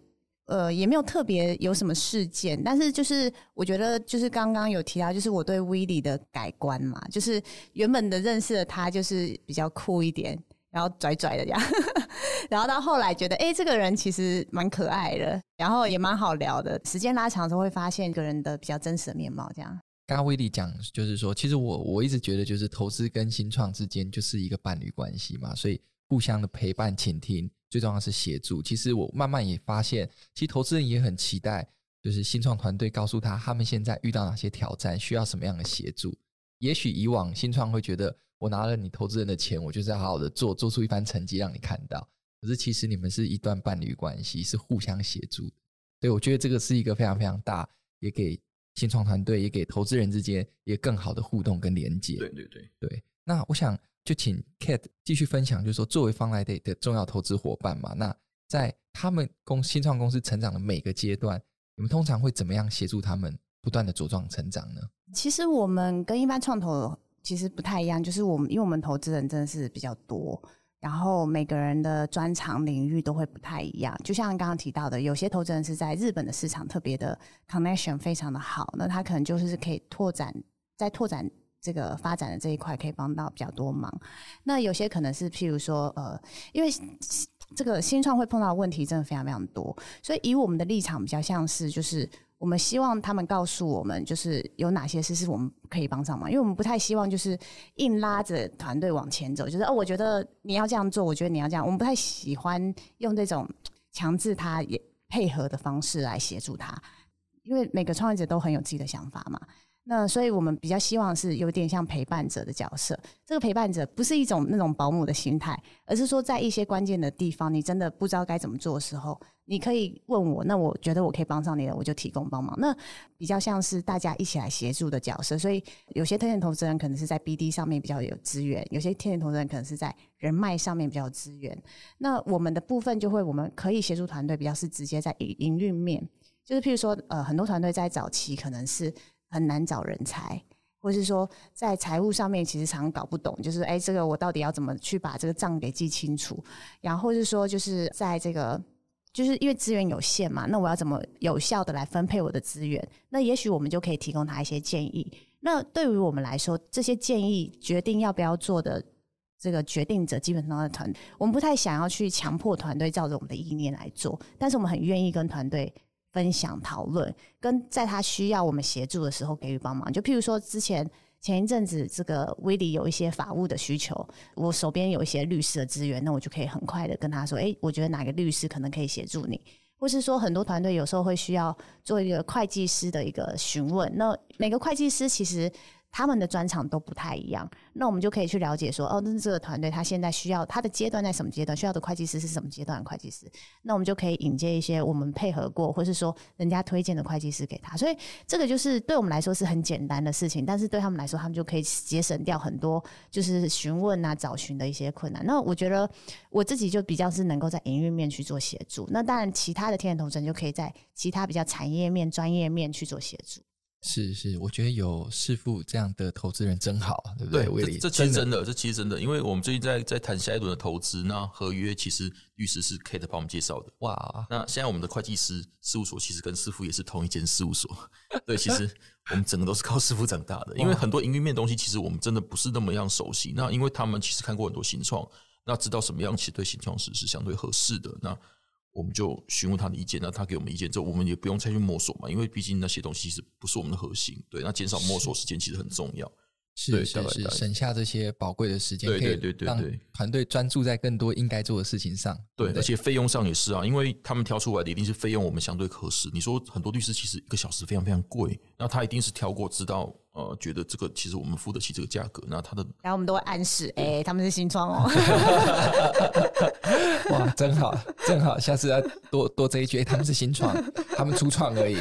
呃，也没有特别有什么事件，但是就是我觉得，就是刚刚有提到，就是我对 Willy 的改观嘛，就是原本的认识的他就是比较酷一点，然后拽拽的这样，然后到后来觉得，哎、欸，这个人其实蛮可爱的，然后也蛮好聊的。时间拉长的时候，会发现一个人的比较真实的面貌。这样，刚刚 Willy 讲就是说，其实我我一直觉得，就是投资跟新创之间就是一个伴侣关系嘛，所以互相的陪伴、倾听。最重要的是协助。其实我慢慢也发现，其实投资人也很期待，就是新创团队告诉他他们现在遇到哪些挑战，需要什么样的协助。也许以往新创会觉得，我拿了你投资人的钱，我就是要好好的做，做出一番成绩让你看到。可是其实你们是一段伴侣关系，是互相协助的。所以我觉得这个是一个非常非常大，也给新创团队，也给投资人之间也更好的互动跟连接。对对对对。那我想。就请 Kate 继续分享，就是说，作为 Founder 的重要投资伙伴嘛，那在他们公新创公司成长的每个阶段，你们通常会怎么样协助他们不断的茁壮成长呢？其实我们跟一般创投其实不太一样，就是我们因为我们投资人真的是比较多，然后每个人的专长领域都会不太一样。就像刚刚提到的，有些投资人是在日本的市场特别的 connection 非常的好，那他可能就是可以拓展在拓展。这个发展的这一块可以帮到比较多忙，那有些可能是譬如说，呃，因为这个新创会碰到的问题真的非常非常多，所以以我们的立场比较像是，就是我们希望他们告诉我们，就是有哪些事是我们可以帮上忙，因为我们不太希望就是硬拉着团队往前走，就是哦，我觉得你要这样做，我觉得你要这样，我们不太喜欢用这种强制他也配合的方式来协助他，因为每个创业者都很有自己的想法嘛。那所以，我们比较希望是有点像陪伴者的角色。这个陪伴者不是一种那种保姆的心态，而是说在一些关键的地方，你真的不知道该怎么做的时候，你可以问我。那我觉得我可以帮上你的，我就提供帮忙。那比较像是大家一起来协助的角色。所以，有些天使投资人可能是在 BD 上面比较有资源，有些天使投资人可能是在人脉上面比较有资源。那我们的部分就会，我们可以协助团队，比较是直接在营营运面，就是譬如说，呃，很多团队在早期可能是。很难找人才，或是说在财务上面其实常搞不懂，就是哎，这个我到底要怎么去把这个账给记清楚？然后是说，就是在这个，就是因为资源有限嘛，那我要怎么有效的来分配我的资源？那也许我们就可以提供他一些建议。那对于我们来说，这些建议决定要不要做的这个决定者，基本上的团队，我们不太想要去强迫团队照着我们的意念来做，但是我们很愿意跟团队。分享讨论，跟在他需要我们协助的时候给予帮忙。就譬如说，之前前一阵子这个威利有一些法务的需求，我手边有一些律师的资源，那我就可以很快的跟他说：“诶，我觉得哪个律师可能可以协助你。”或是说，很多团队有时候会需要做一个会计师的一个询问，那每个会计师其实。他们的专长都不太一样，那我们就可以去了解说，哦，那这个团队他现在需要他的阶段在什么阶段，需要的会计师是什么阶段的会计师，那我们就可以引荐一些我们配合过，或是说人家推荐的会计师给他。所以这个就是对我们来说是很简单的事情，但是对他们来说，他们就可以节省掉很多就是询问啊、找寻的一些困难。那我觉得我自己就比较是能够在营运面去做协助，那当然其他的天眼投资人就可以在其他比较产业面、专业面去做协助。是是，我觉得有师傅这样的投资人真好，对不对？对，这这其实真的，这其实真的，因为我们最近在在谈下一轮的投资，那合约其实律师是 Kate 帮我们介绍的。哇，那现在我们的会计师事务所其实跟师傅也是同一间事务所。对，其实我们整个都是靠师傅长大的，因为很多营运面的东西其实我们真的不是那么样熟悉。那因为他们其实看过很多新创，那知道什么样其实对新创时是相对合适的。那我们就询问他的意见，那他给我们意见之后，我们也不用再去摸索嘛，因为毕竟那些东西是不是我们的核心。对，那减少摸索时间其实很重要。是是是，省下这些宝贵的时间，对对对对，让团队专注在更多应该做的事情上。对，而且费用上也是啊，因为他们挑出来的一定是费用，我们相对合适。你说很多律师其实一个小时非常非常贵，那他一定是挑过，知道呃，觉得这个其实我们付得起这个价格。那他的，然后我们都会暗示，哎、欸，他们是新创哦。哇，真好，真好，下次要多多这一句，欸、他们是新创，他们初创而已。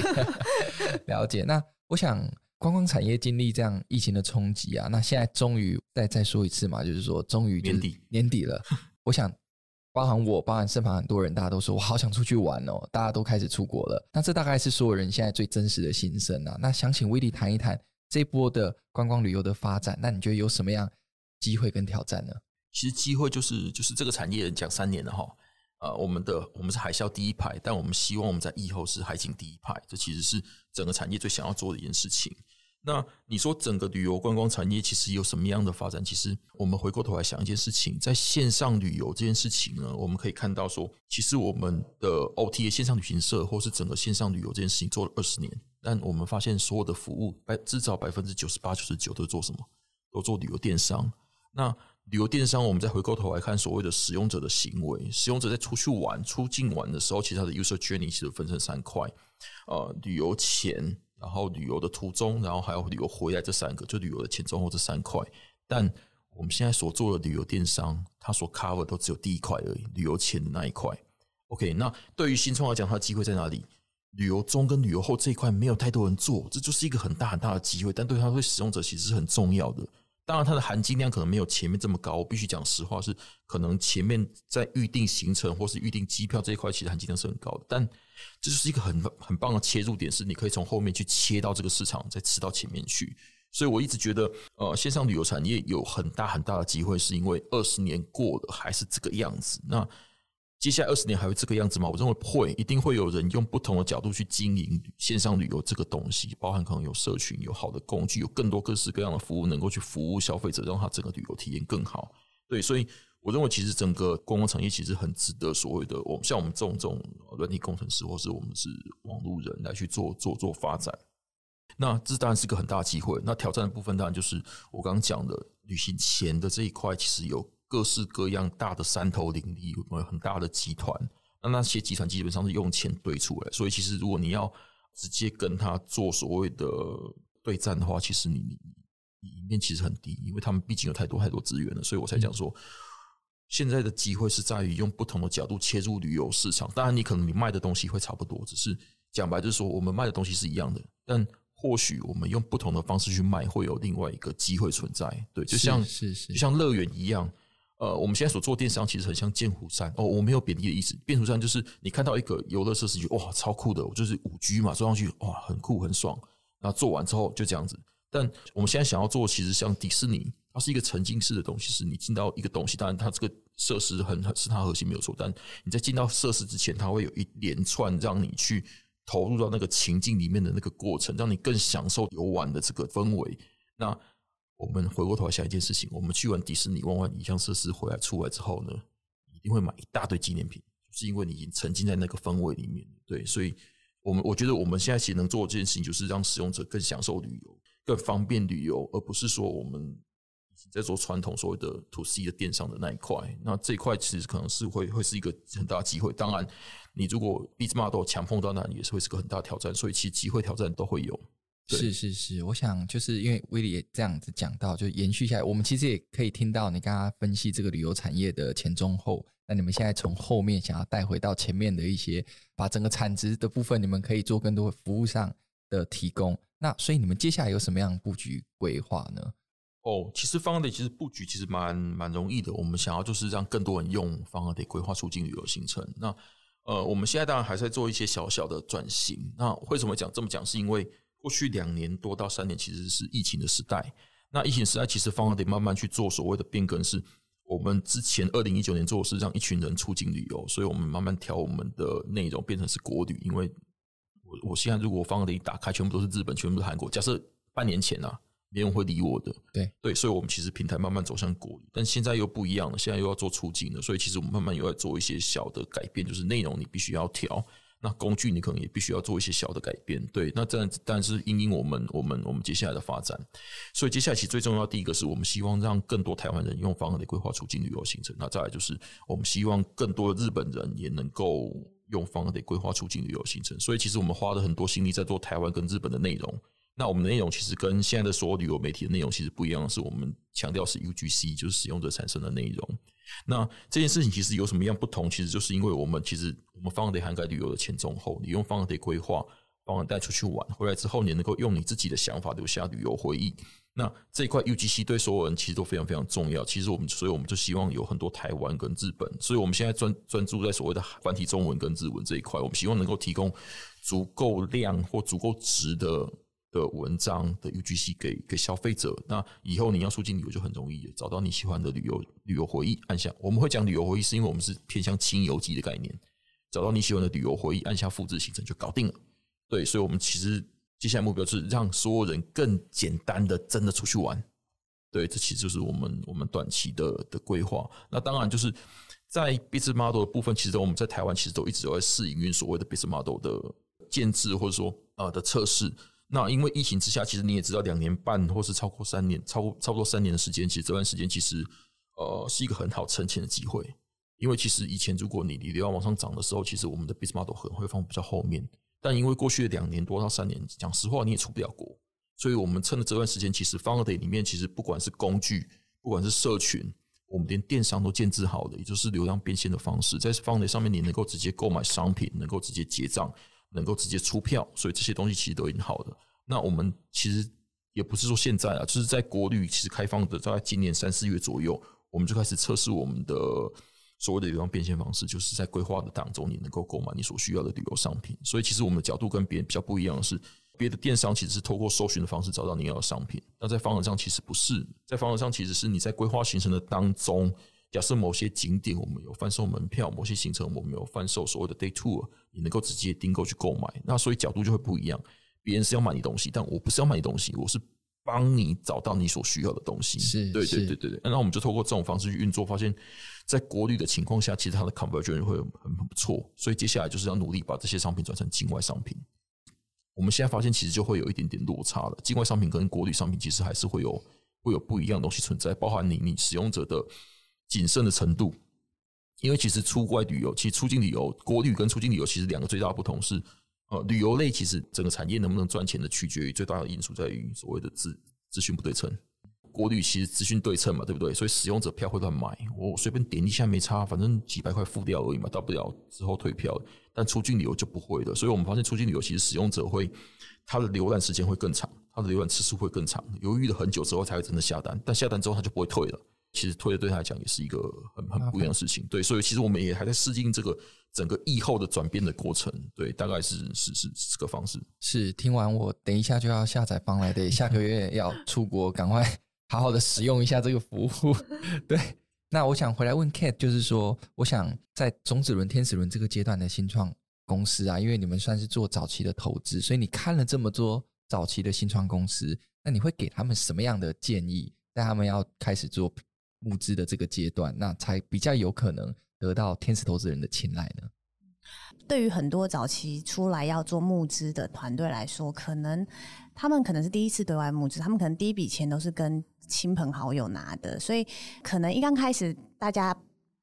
了解那。我想观光产业经历这样疫情的冲击啊，那现在终于再再说一次嘛，就是说终于年底年底了。我想，包含我，包含身旁很多人，大家都说我好想出去玩哦，大家都开始出国了。那这大概是所有人现在最真实的心声啊。那想请威利谈一谈这波的观光旅游的发展，那你觉得有什么样机会跟挑战呢？其实机会就是就是这个产业讲三年了哈。呃，我们的我们是海啸第一排，但我们希望我们在以后是海景第一排，这其实是整个产业最想要做的一件事情。那你说整个旅游观光产业其实有什么样的发展？其实我们回过头来想一件事情，在线上旅游这件事情呢，我们可以看到说，其实我们的 OTA 线上旅行社或是整个线上旅游这件事情做了二十年，但我们发现所有的服务百至少百分之九十八、九十九都做什么？都做旅游电商。那旅游电商，我们再回过头来看所谓的使用者的行为，使用者在出去玩、出境玩的时候，其实它的 user journey 其实分成三块，呃，旅游前，然后旅游的途中，然后还有旅游回来这三个，就旅游的前中后这三块。但我们现在所做的旅游电商，它所 cover 都只有第一块而已，旅游前的那一块。OK，那对于新创来讲，它的机会在哪里？旅游中跟旅游后这一块没有太多人做，这就是一个很大很大的机会，但对它对使用者其实是很重要的。当然，它的含金量可能没有前面这么高。我必须讲实话，是可能前面在预定行程或是预定机票这一块，其实含金量是很高的。但这就是一个很很棒的切入点，是你可以从后面去切到这个市场，再吃到前面去。所以我一直觉得，呃，线上旅游产业有很大很大的机会，是因为二十年过了还是这个样子。那接下来二十年还会这个样子吗？我认为会，一定会有人用不同的角度去经营线上旅游这个东西，包含可能有社群、有好的工具、有更多各式各样的服务，能够去服务消费者，让他整个旅游体验更好。对，所以我认为其实整个观光产业其实很值得所谓的我们像我们这种这种软体工程师，或是我们是网路人来去做做做发展。那这当然是个很大机会。那挑战的部分当然就是我刚刚讲的旅行前的这一块，其实有。各式各样大的山头林立，有很大的集团，那那些集团基本上是用钱堆出来，所以其实如果你要直接跟他做所谓的对战的话，其实你你你赢面其实很低，因为他们毕竟有太多太多资源了，所以我才讲说，现在的机会是在于用不同的角度切入旅游市场。当然，你可能你卖的东西会差不多，只是讲白就是说，我们卖的东西是一样的，但或许我们用不同的方式去卖，会有另外一个机会存在。对，就像是是，就像乐园一样。呃，我们现在所做电商其实很像剑湖山哦，我没有贬低的意思。剑湖山就是你看到一个游乐设施，就哇超酷的，就是五 G 嘛，坐上去哇很酷很爽。那做完之后就这样子。但我们现在想要做，其实像迪士尼，它是一个沉浸式的东西，是你进到一个东西，当然它这个设施很是它核心没有错，但你在进到设施之前，它会有一连串让你去投入到那个情境里面的那个过程，让你更享受游玩的这个氛围。那我们回过头来想一件事情：我们去完迪士尼玩完影像设施回来出来之后呢，一定会买一大堆纪念品，是因为你已经沉浸在那个氛围里面。对，所以我们我觉得我们现在其实能做的这件事情，就是让使用者更享受旅游，更方便旅游，而不是说我们在做传统所谓的 to C 的电商的那一块。那这一块其实可能是会会是一个很大的机会。当然，你如果 business model 强碰到那里，也是会是个很大挑战。所以其实机会挑战都会有。是是是，我想就是因为威利也这样子讲到，就延续下来，我们其实也可以听到你刚刚分析这个旅游产业的前中后。那你们现在从后面想要带回到前面的一些，把整个产值的部分，你们可以做更多服务上的提供。那所以你们接下来有什么样的布局规划呢？哦，其实 Fun Holiday 其实布局其实蛮蛮容易的。我们想要就是让更多人用 Fun Holiday 规划出境旅游行程。那呃，我们现在当然还在做一些小小的转型。那为什么讲这么讲？是因为过去两年多到三年，其实是疫情的时代。那疫情时代，其实 Fun Holiday 慢慢去做所谓的变更，是我们之前二零一九年做的是让一群人出境旅游，所以我们慢慢调我们的内容变成是国旅。因为我我现在如果 Fun Holiday 一打开，全部都是日本，全部都是韩国。假设半年前啊，没人会理我的。对对，所以我们其实平台慢慢走向国旅，但现在又不一样了，现在又要做出境了，所以其实我们慢慢又要做一些小的改变，就是内容你必须要调。那工具你可能也必须要做一些小的改变，对。那这样子，但是因应我们我们我们接下来的发展，所以接下来其实最重要第一个是我们希望让更多台湾人用方案的规划出境旅游行程。那再来就是我们希望更多的日本人也能够用方案的规划出境旅游行程。所以其实我们花了很多心力在做台湾跟日本的内容。那我们的内容其实跟现在的所有旅游媒体的内容其实不一样，是我们强调是 UGC，就是使用者产生的内容。那这件事情其实有什么样不同？其实就是因为我们其实我们 Fun Holiday 涵盖旅游的前中后，你用 Fun Holiday 规划帮人带出去玩，回来之后你能够用你自己的想法留下旅游回忆。那这一块 UGC 对所有人其实都非常非常重要。其实我们，所以我们就希望有很多台湾跟日本，所以我们现在专专注在所谓的繁体中文跟日文这一块。我们希望能够提供足够量或足够值的的文章的 UGC 给给消费者。那以后你要出境旅游就很容易，找到你喜欢的旅游旅游回忆，按下我们会讲旅游回忆，是因为我们是偏向轻游记的概念。找到你喜欢的旅游回忆，按下复制行程就搞定了。对，所以我们其实。接下来目标是让所有人更简单的真的出去玩，对，这其实就是我们我们短期的的规划。那当然就是在 business model 的部分，其实我们在台湾其实都一直都在试营运所谓的 business model 的建制或者说啊的测试。那因为疫情之下，其实你也知道，两年半或是超过三年，超过差不多三年的时间，其实这段时间其实呃是一个很好存钱的机会。因为其实以前如果你你流量往上涨的时候，其实我们的 business model 可能会放比较后面。但因为过去的两年多到三年，讲实话你也出不了国，所以我们趁着这段时间，其实 Foodday 里面其实不管是工具，不管是社群，我们连电商都建置好了，也就是流量变现的方式，在 Foodday 上面你能够直接购买商品，能够直接结账，能够直接出票，所以这些东西其实都已经好了。那我们其实也不是说现在啊，就是在国旅其实开放的，在今年三四月左右，我们就开始测试我们的。所谓的流量变现方式，就是在规划的当中，你能够购买你所需要的旅游商品。所以，其实我们的角度跟别人比较不一样的是，别的电商其实是透过搜寻的方式找到你要的商品。那在方格上其实不是，在方格上其实是你在规划行程的当中，假设某些景点我们有贩售门票，某些行程我们有贩售所谓的 day tour，你能够直接订购去购买。那所以角度就会不一样。别人是要买你东西，但我不是要买你东西，我是。帮你找到你所需要的东西，是，对对对对对。那我们就透过这种方式去运作，发现，在国旅的情况下，其实它的 conversion 会很很不错。所以接下来就是要努力把这些商品转成境外商品。我们现在发现，其实就会有一点点落差了。境外商品跟国旅商品其实还是会有会有不一样的东西存在，包含你你使用者的谨慎的程度。因为其实出国旅游，其实出境旅游，国旅跟出境旅游其实两个最大的不同是。呃，旅游类其实整个产业能不能赚钱的，取决于最大的因素在于所谓的资资讯不对称。国旅其实资讯对称嘛，对不对？所以使用者票会乱买，我随便点一下没差，反正几百块付掉而已嘛，大不了之后退票。但出境旅游就不会的，所以我们发现出境旅游其实使用者会他的浏览时间会更长，他的浏览次数会更长，犹豫了很久之后才会真的下单，但下单之后他就不会退了。其实退了对他来讲也是一个很很不一样的事情，对，所以其实我们也还在适应这个整个疫后的转变的过程，对，大概是是是这个方式。是听完我等一下就要下载方来的，下个月要出国，赶快好好的使用一下这个服务。对，那我想回来问 Kate，就是说，我想在种子轮、天使轮这个阶段的新创公司啊，因为你们算是做早期的投资，所以你看了这么多早期的新创公司，那你会给他们什么样的建议？在他们要开始做募资的这个阶段，那才比较有可能得到天使投资人的青睐呢。对于很多早期出来要做募资的团队来说，可能他们可能是第一次对外募资，他们可能第一笔钱都是跟亲朋好友拿的，所以可能一刚开始大家。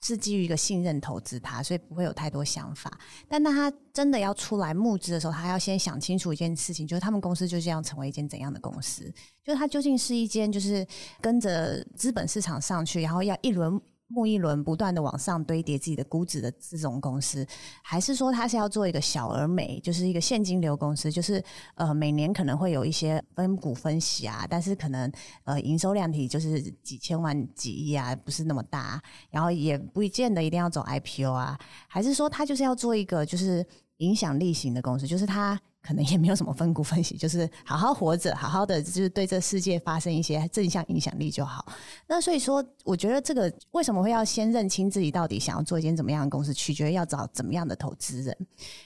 是基于一个信任投资他，所以不会有太多想法。但当他真的要出来募资的时候，他要先想清楚一件事情，就是他们公司就这样成为一间怎样的公司？就是他究竟是一间就是跟着资本市场上去，然后要一轮。募一轮不断的往上堆叠自己的估值的这种公司，还是说它是要做一个小而美，就是一个现金流公司，就是呃每年可能会有一些分股分息啊，但是可能呃营收量体就是几千万几亿啊，不是那么大，然后也不见得一定要走 IPO 啊，还是说它就是要做一个就是影响力型的公司，就是它。可能也没有什么分股分析，就是好好活着，好好的就是对这世界发生一些正向影响力就好。那所以说，我觉得这个为什么会要先认清自己到底想要做一间怎么样的公司，取决于要找怎么样的投资人。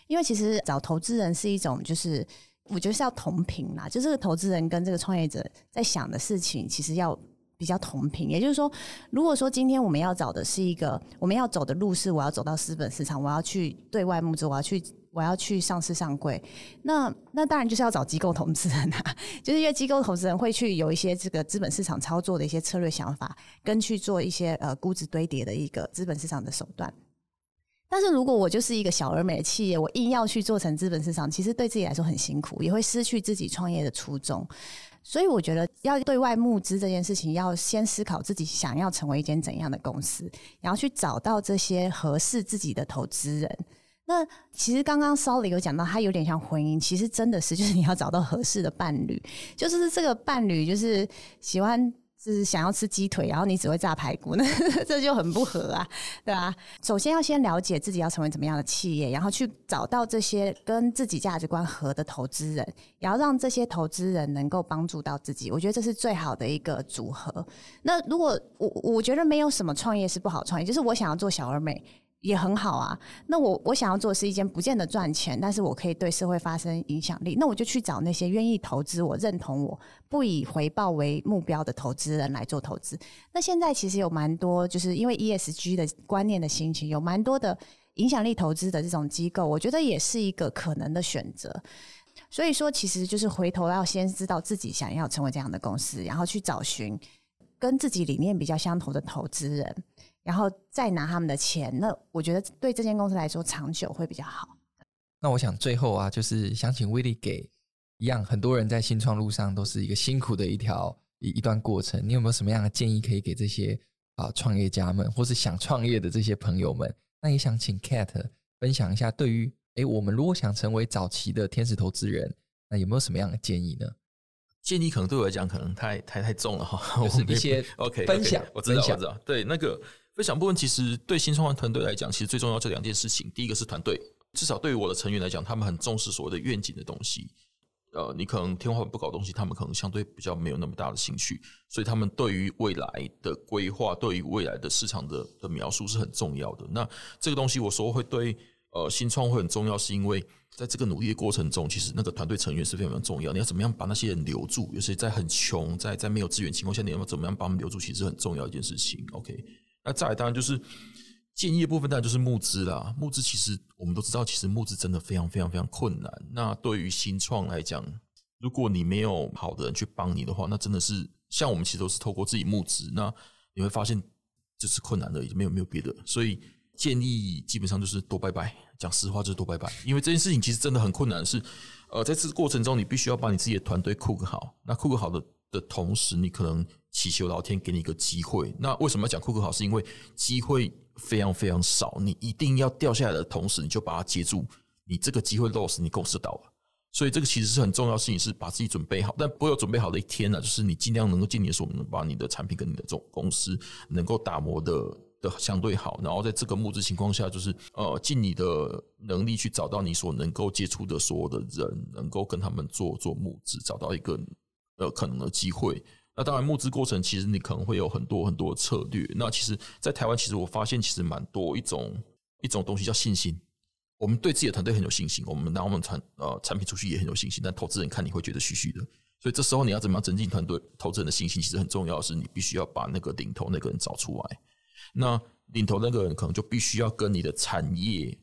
因为其实找投资人是一种，就是我觉得是要同频啦，就这个投资人跟这个创业者在想的事情，其实要比较同频。也就是说，如果说今天我们要找的是一个，我们要走的路是我要走到资本市场，我要去对外募资，我要去。我要去上市上柜，那那当然就是要找机构投资人啊，就是因为机构投资人会去有一些这个资本市场操作的一些策略想法，跟去做一些呃估值堆叠的一个资本市场的手段。但是如果我就是一个小而美的企业，我硬要去做成资本市场，其实对自己来说很辛苦，也会失去自己创业的初衷。所以我觉得要对外募资这件事情，要先思考自己想要成为一间怎样的公司，然后去找到这些合适自己的投资人。那其实刚刚 Solly 有讲到，他有点像婚姻，其实真的是就是你要找到合适的伴侣，就是这个伴侣就是喜欢。是想要吃鸡腿，然后你只会炸排骨，那 这就很不合啊，对吧？首先要先了解自己要成为怎么样的企业，然后去找到这些跟自己价值观合的投资人，然后让这些投资人能够帮助到自己。我觉得这是最好的一个组合。那如果我我觉得没有什么创业是不好创业，就是我想要做小而美。也很好啊。那我我想要做是一件不见得赚钱，但是我可以对社会发生影响力。那我就去找那些愿意投资我、认同我、不以回报为目标的投资人来做投资。那现在其实有蛮多，就是因为 ESG 的观念的兴起，有蛮多的影响力投资的这种机构，我觉得也是一个可能的选择。所以说，其实就是回头要先知道自己想要成为这样的公司，然后去找寻跟自己理念比较相同的投资人。然后再拿他们的钱，那我觉得对这间公司来说长久会比较好。那我想最后啊，就是想请威利给一样，很多人在新创路上都是一个辛苦的一条一一段过程。你有没有什么样的建议可以给这些啊创业家们，或是想创业的这些朋友们？那也想请 Cat 分享一下，对于诶我们如果想成为早期的天使投资人，那有没有什么样的建议呢？建议可能对我来讲可能太太太重了哈，就是一些 OK 分享，我知道我知道，对那个。分享部分其实对新创团队来讲，其实最重要这两件事情。第一个是团队，至少对于我的成员来讲，他们很重视所谓的愿景的东西。呃，你可能天花板不搞东西，他们可能相对比较没有那么大的兴趣。所以他们对于未来的规划，对于未来的市场的的描述是很重要的。那这个东西我说会对呃新创会很重要，是因为在这个努力的过程中，其实那个团队成员是非常重要。你要怎么样把那些人留住？尤其在很穷、在在没有资源情况下，你要怎么样把他们留住？其实很重要一件事情。OK。那再当然就是建议的部分，当然就是募资啦。募资其实我们都知道，其实募资真的非常非常非常困难。那对于新创来讲，如果你没有好的人去帮你的话，那真的是像我们其实都是透过自己募资。那你会发现这是困难的，也没有没有别的。所以建议基本上就是多拜拜，讲实话就是多拜拜。因为这件事情其实真的很困难，是呃在这过程中你必须要把你自己的团队 cook 好。那 cook 好的的同时，你可能。祈求老天给你一个机会。那为什么要讲库克好？是因为机会非常非常少，你一定要掉下来的同时，你就把它接住。你这个机会 loss，你公司倒了。所以这个其实是很重要的事情，是把自己准备好。但不要准备好的一天呢、就是你尽量能够尽你的所能，把你的产品跟你的这种公司能够打磨的的相对好。然后在这个募资情况下，就是呃尽你的能力去找到你所能够接触的所有的人，能够跟他们做做募资，找到一个呃可能的机会。那当然，募资过程其实你可能会有很多很多策略。那其实，在台湾，其实我发现其实蛮多一种一种东西叫信心。我们对自己的团队很有信心，我们拿我们产呃产品出去也很有信心，但投资人看你会觉得虚虚的。所以这时候你要怎么样增进团队投资人的信心？其实很重要的是，你必须要把那个领头那个人找出来。那领头那个人可能就必须要跟你的产业，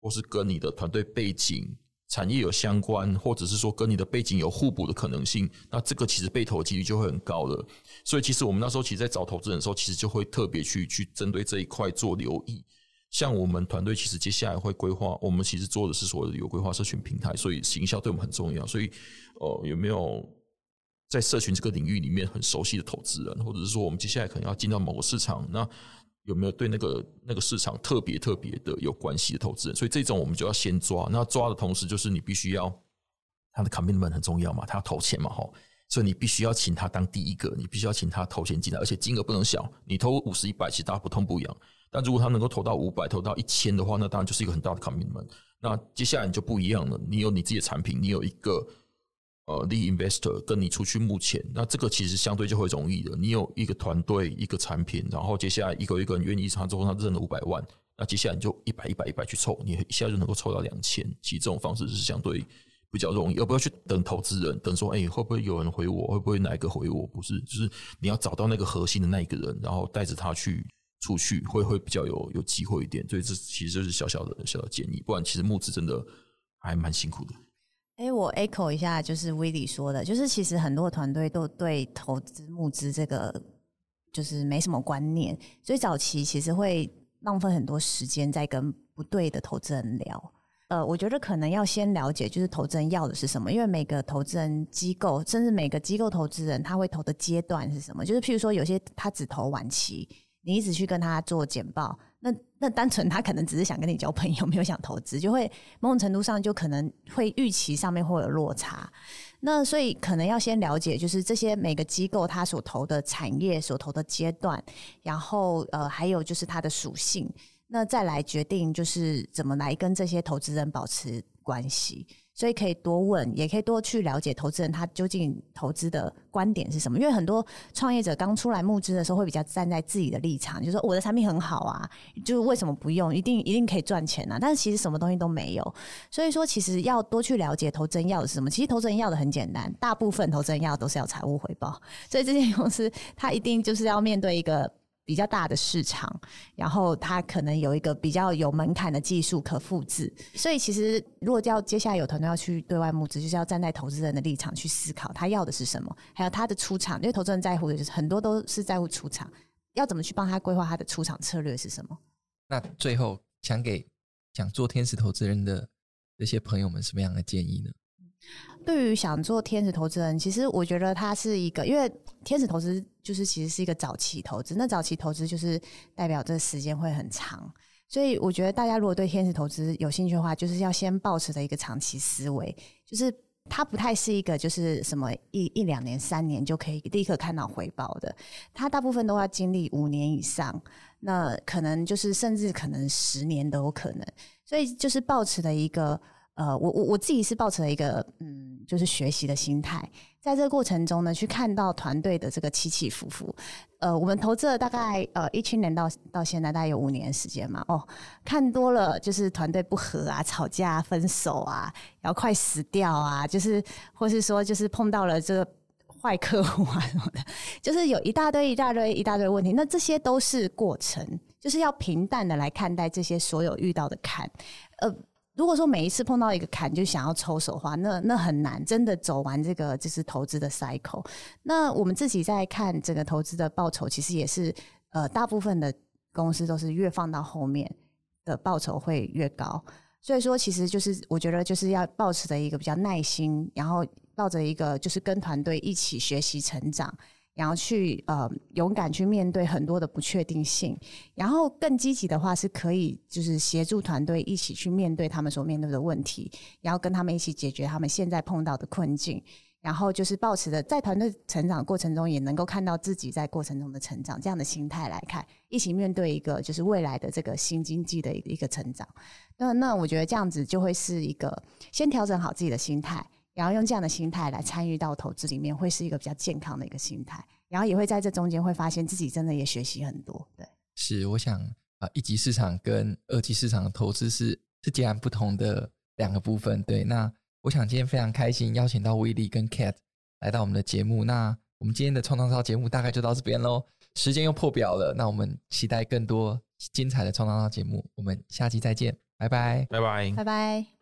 或是跟你的团队背景。产业有相关，或者是说跟你的背景有互补的可能性，那这个其实被投的几率就会很高了。所以其实我们那时候其实，在找投资人的时候，其实就会特别去去针对这一块做留意。像我们团队其实接下来会规划，我们其实做的是所谓的有规划社群平台，所以行销对我们很重要。所以，呃，有没有在社群这个领域里面很熟悉的投资人，或者是说我们接下来可能要进到某个市场，那有没有对那个那个市场特别特别的有关系的投资人？所以这种我们就要先抓。那抓的同时，就是你必须要他的 commitment 很重要嘛，他要投钱嘛，哈。所以你必须要请他当第一个，你必须要请他投钱进来，而且金额不能小。你投五十、一百，其实大家不痛不痒。但如果他能够投到五百、投到一千的话，那当然就是一个很大的 commitment。那接下来你就不一样了，你有你自己的产品，你有一个。呃，lead investor 跟你出去募钱，那这个其实相对就会容易的。你有一个团队，一个产品，然后接下来一个一个人愿意他之后，他挣了五百万，那接下来你就一百一百一百去凑，你一下就能够凑到两千。其实这种方式是相对比较容易，而不要去等投资人，等说，哎、会不会有人回我？会不会哪一个回我？不是，就是你要找到那个核心的那一个人，然后带着他去出去，会会比较有有机会一点。所以这其实就是小小的小的建议，不然其实募资真的还蛮辛苦的。哎、我 echo 一下，就是威利说的，就是其实很多团队都对投资募资这个就是没什么观念，所以早期其实会浪费很多时间在跟不对的投资人聊。呃，我觉得可能要先了解，就是投资人要的是什么，因为每个投资人机构，甚至每个机构投资人他会投的阶段是什么，就是譬如说有些他只投晚期。你一直去跟他做简报，那那单纯他可能只是想跟你交朋友，没有想投资，就会某种程度上就可能会预期上面会有落差。那所以可能要先了解，就是这些每个机构它所投的产业、所投的阶段，然后呃还有就是它的属性，那再来决定就是怎么来跟这些投资人保持关系。所以可以多问，也可以多去了解投资人他究竟投资的观点是什么。因为很多创业者刚出来募资的时候，会比较站在自己的立场，就是说我的产品很好啊，就是为什么不用？一定一定可以赚钱啊！但是其实什么东西都没有。所以说，其实要多去了解投资人要的是什么。其实投资人要的很简单，大部分投资人要的都是要财务回报。所以这间公司他一定就是要面对一个。比较大的市场，然后它可能有一个比较有门槛的技术可复制，所以其实如果要接下来有团队要去对外募资，就是要站在投资人的立场去思考他要的是什么，还有他的出场，因为投资人在乎的就是很多都是在乎出场，要怎么去帮他规划他的出场策略是什么？那最后想给想做天使投资人的这些朋友们什么样的建议呢？对于想做天使投资人，其实我觉得他是一个，因为天使投资就是其实是一个早期投资，那早期投资就是代表这时间会很长，所以我觉得大家如果对天使投资有兴趣的话，就是要先保持的一个长期思维，就是它不太是一个就是什么一一两年、三年就可以立刻看到回报的，它大部分都要经历五年以上，那可能就是甚至可能十年都有可能，所以就是保持的一个。呃，我我我自己是抱持了一个嗯，就是学习的心态，在这个过程中呢，去看到团队的这个起起伏伏。呃，我们投资了大概呃一七年到到现在大概有五年时间嘛，哦，看多了就是团队不和啊、吵架、分手啊，然后快死掉啊，就是或是说就是碰到了这个坏客户啊什么的，就是有一大堆一大堆一大堆问题。那这些都是过程，就是要平淡的来看待这些所有遇到的坎，呃。如果说每一次碰到一个坎就想要抽手的话，那那很难真的走完这个就是投资的 cycle。那我们自己在看整个投资的报酬，其实也是呃，大部分的公司都是越放到后面的报酬会越高。所以说，其实就是我觉得就是要保持着一个比较耐心，然后抱着一个就是跟团队一起学习成长。然后去呃勇敢去面对很多的不确定性，然后更积极的话是可以就是协助团队一起去面对他们所面对的问题，然后跟他们一起解决他们现在碰到的困境，然后就是抱持着在团队成长过程中也能够看到自己在过程中的成长这样的心态来看，一起面对一个就是未来的这个新经济的一个成长。那那我觉得这样子就会是一个先调整好自己的心态。然后用这样的心态来参与到投资里面，会是一个比较健康的一个心态。然后也会在这中间会发现自己真的也学习很多。对，是我想啊，一级市场跟二级市场的投资是是截然不同的两个部分。对，那我想今天非常开心邀请到威利跟 Cat 来到我们的节目。那我们今天的创创烧节目大概就到这边喽，时间又破表了。那我们期待更多精彩的创创烧节目。我们下期再见，拜拜，拜拜，拜拜。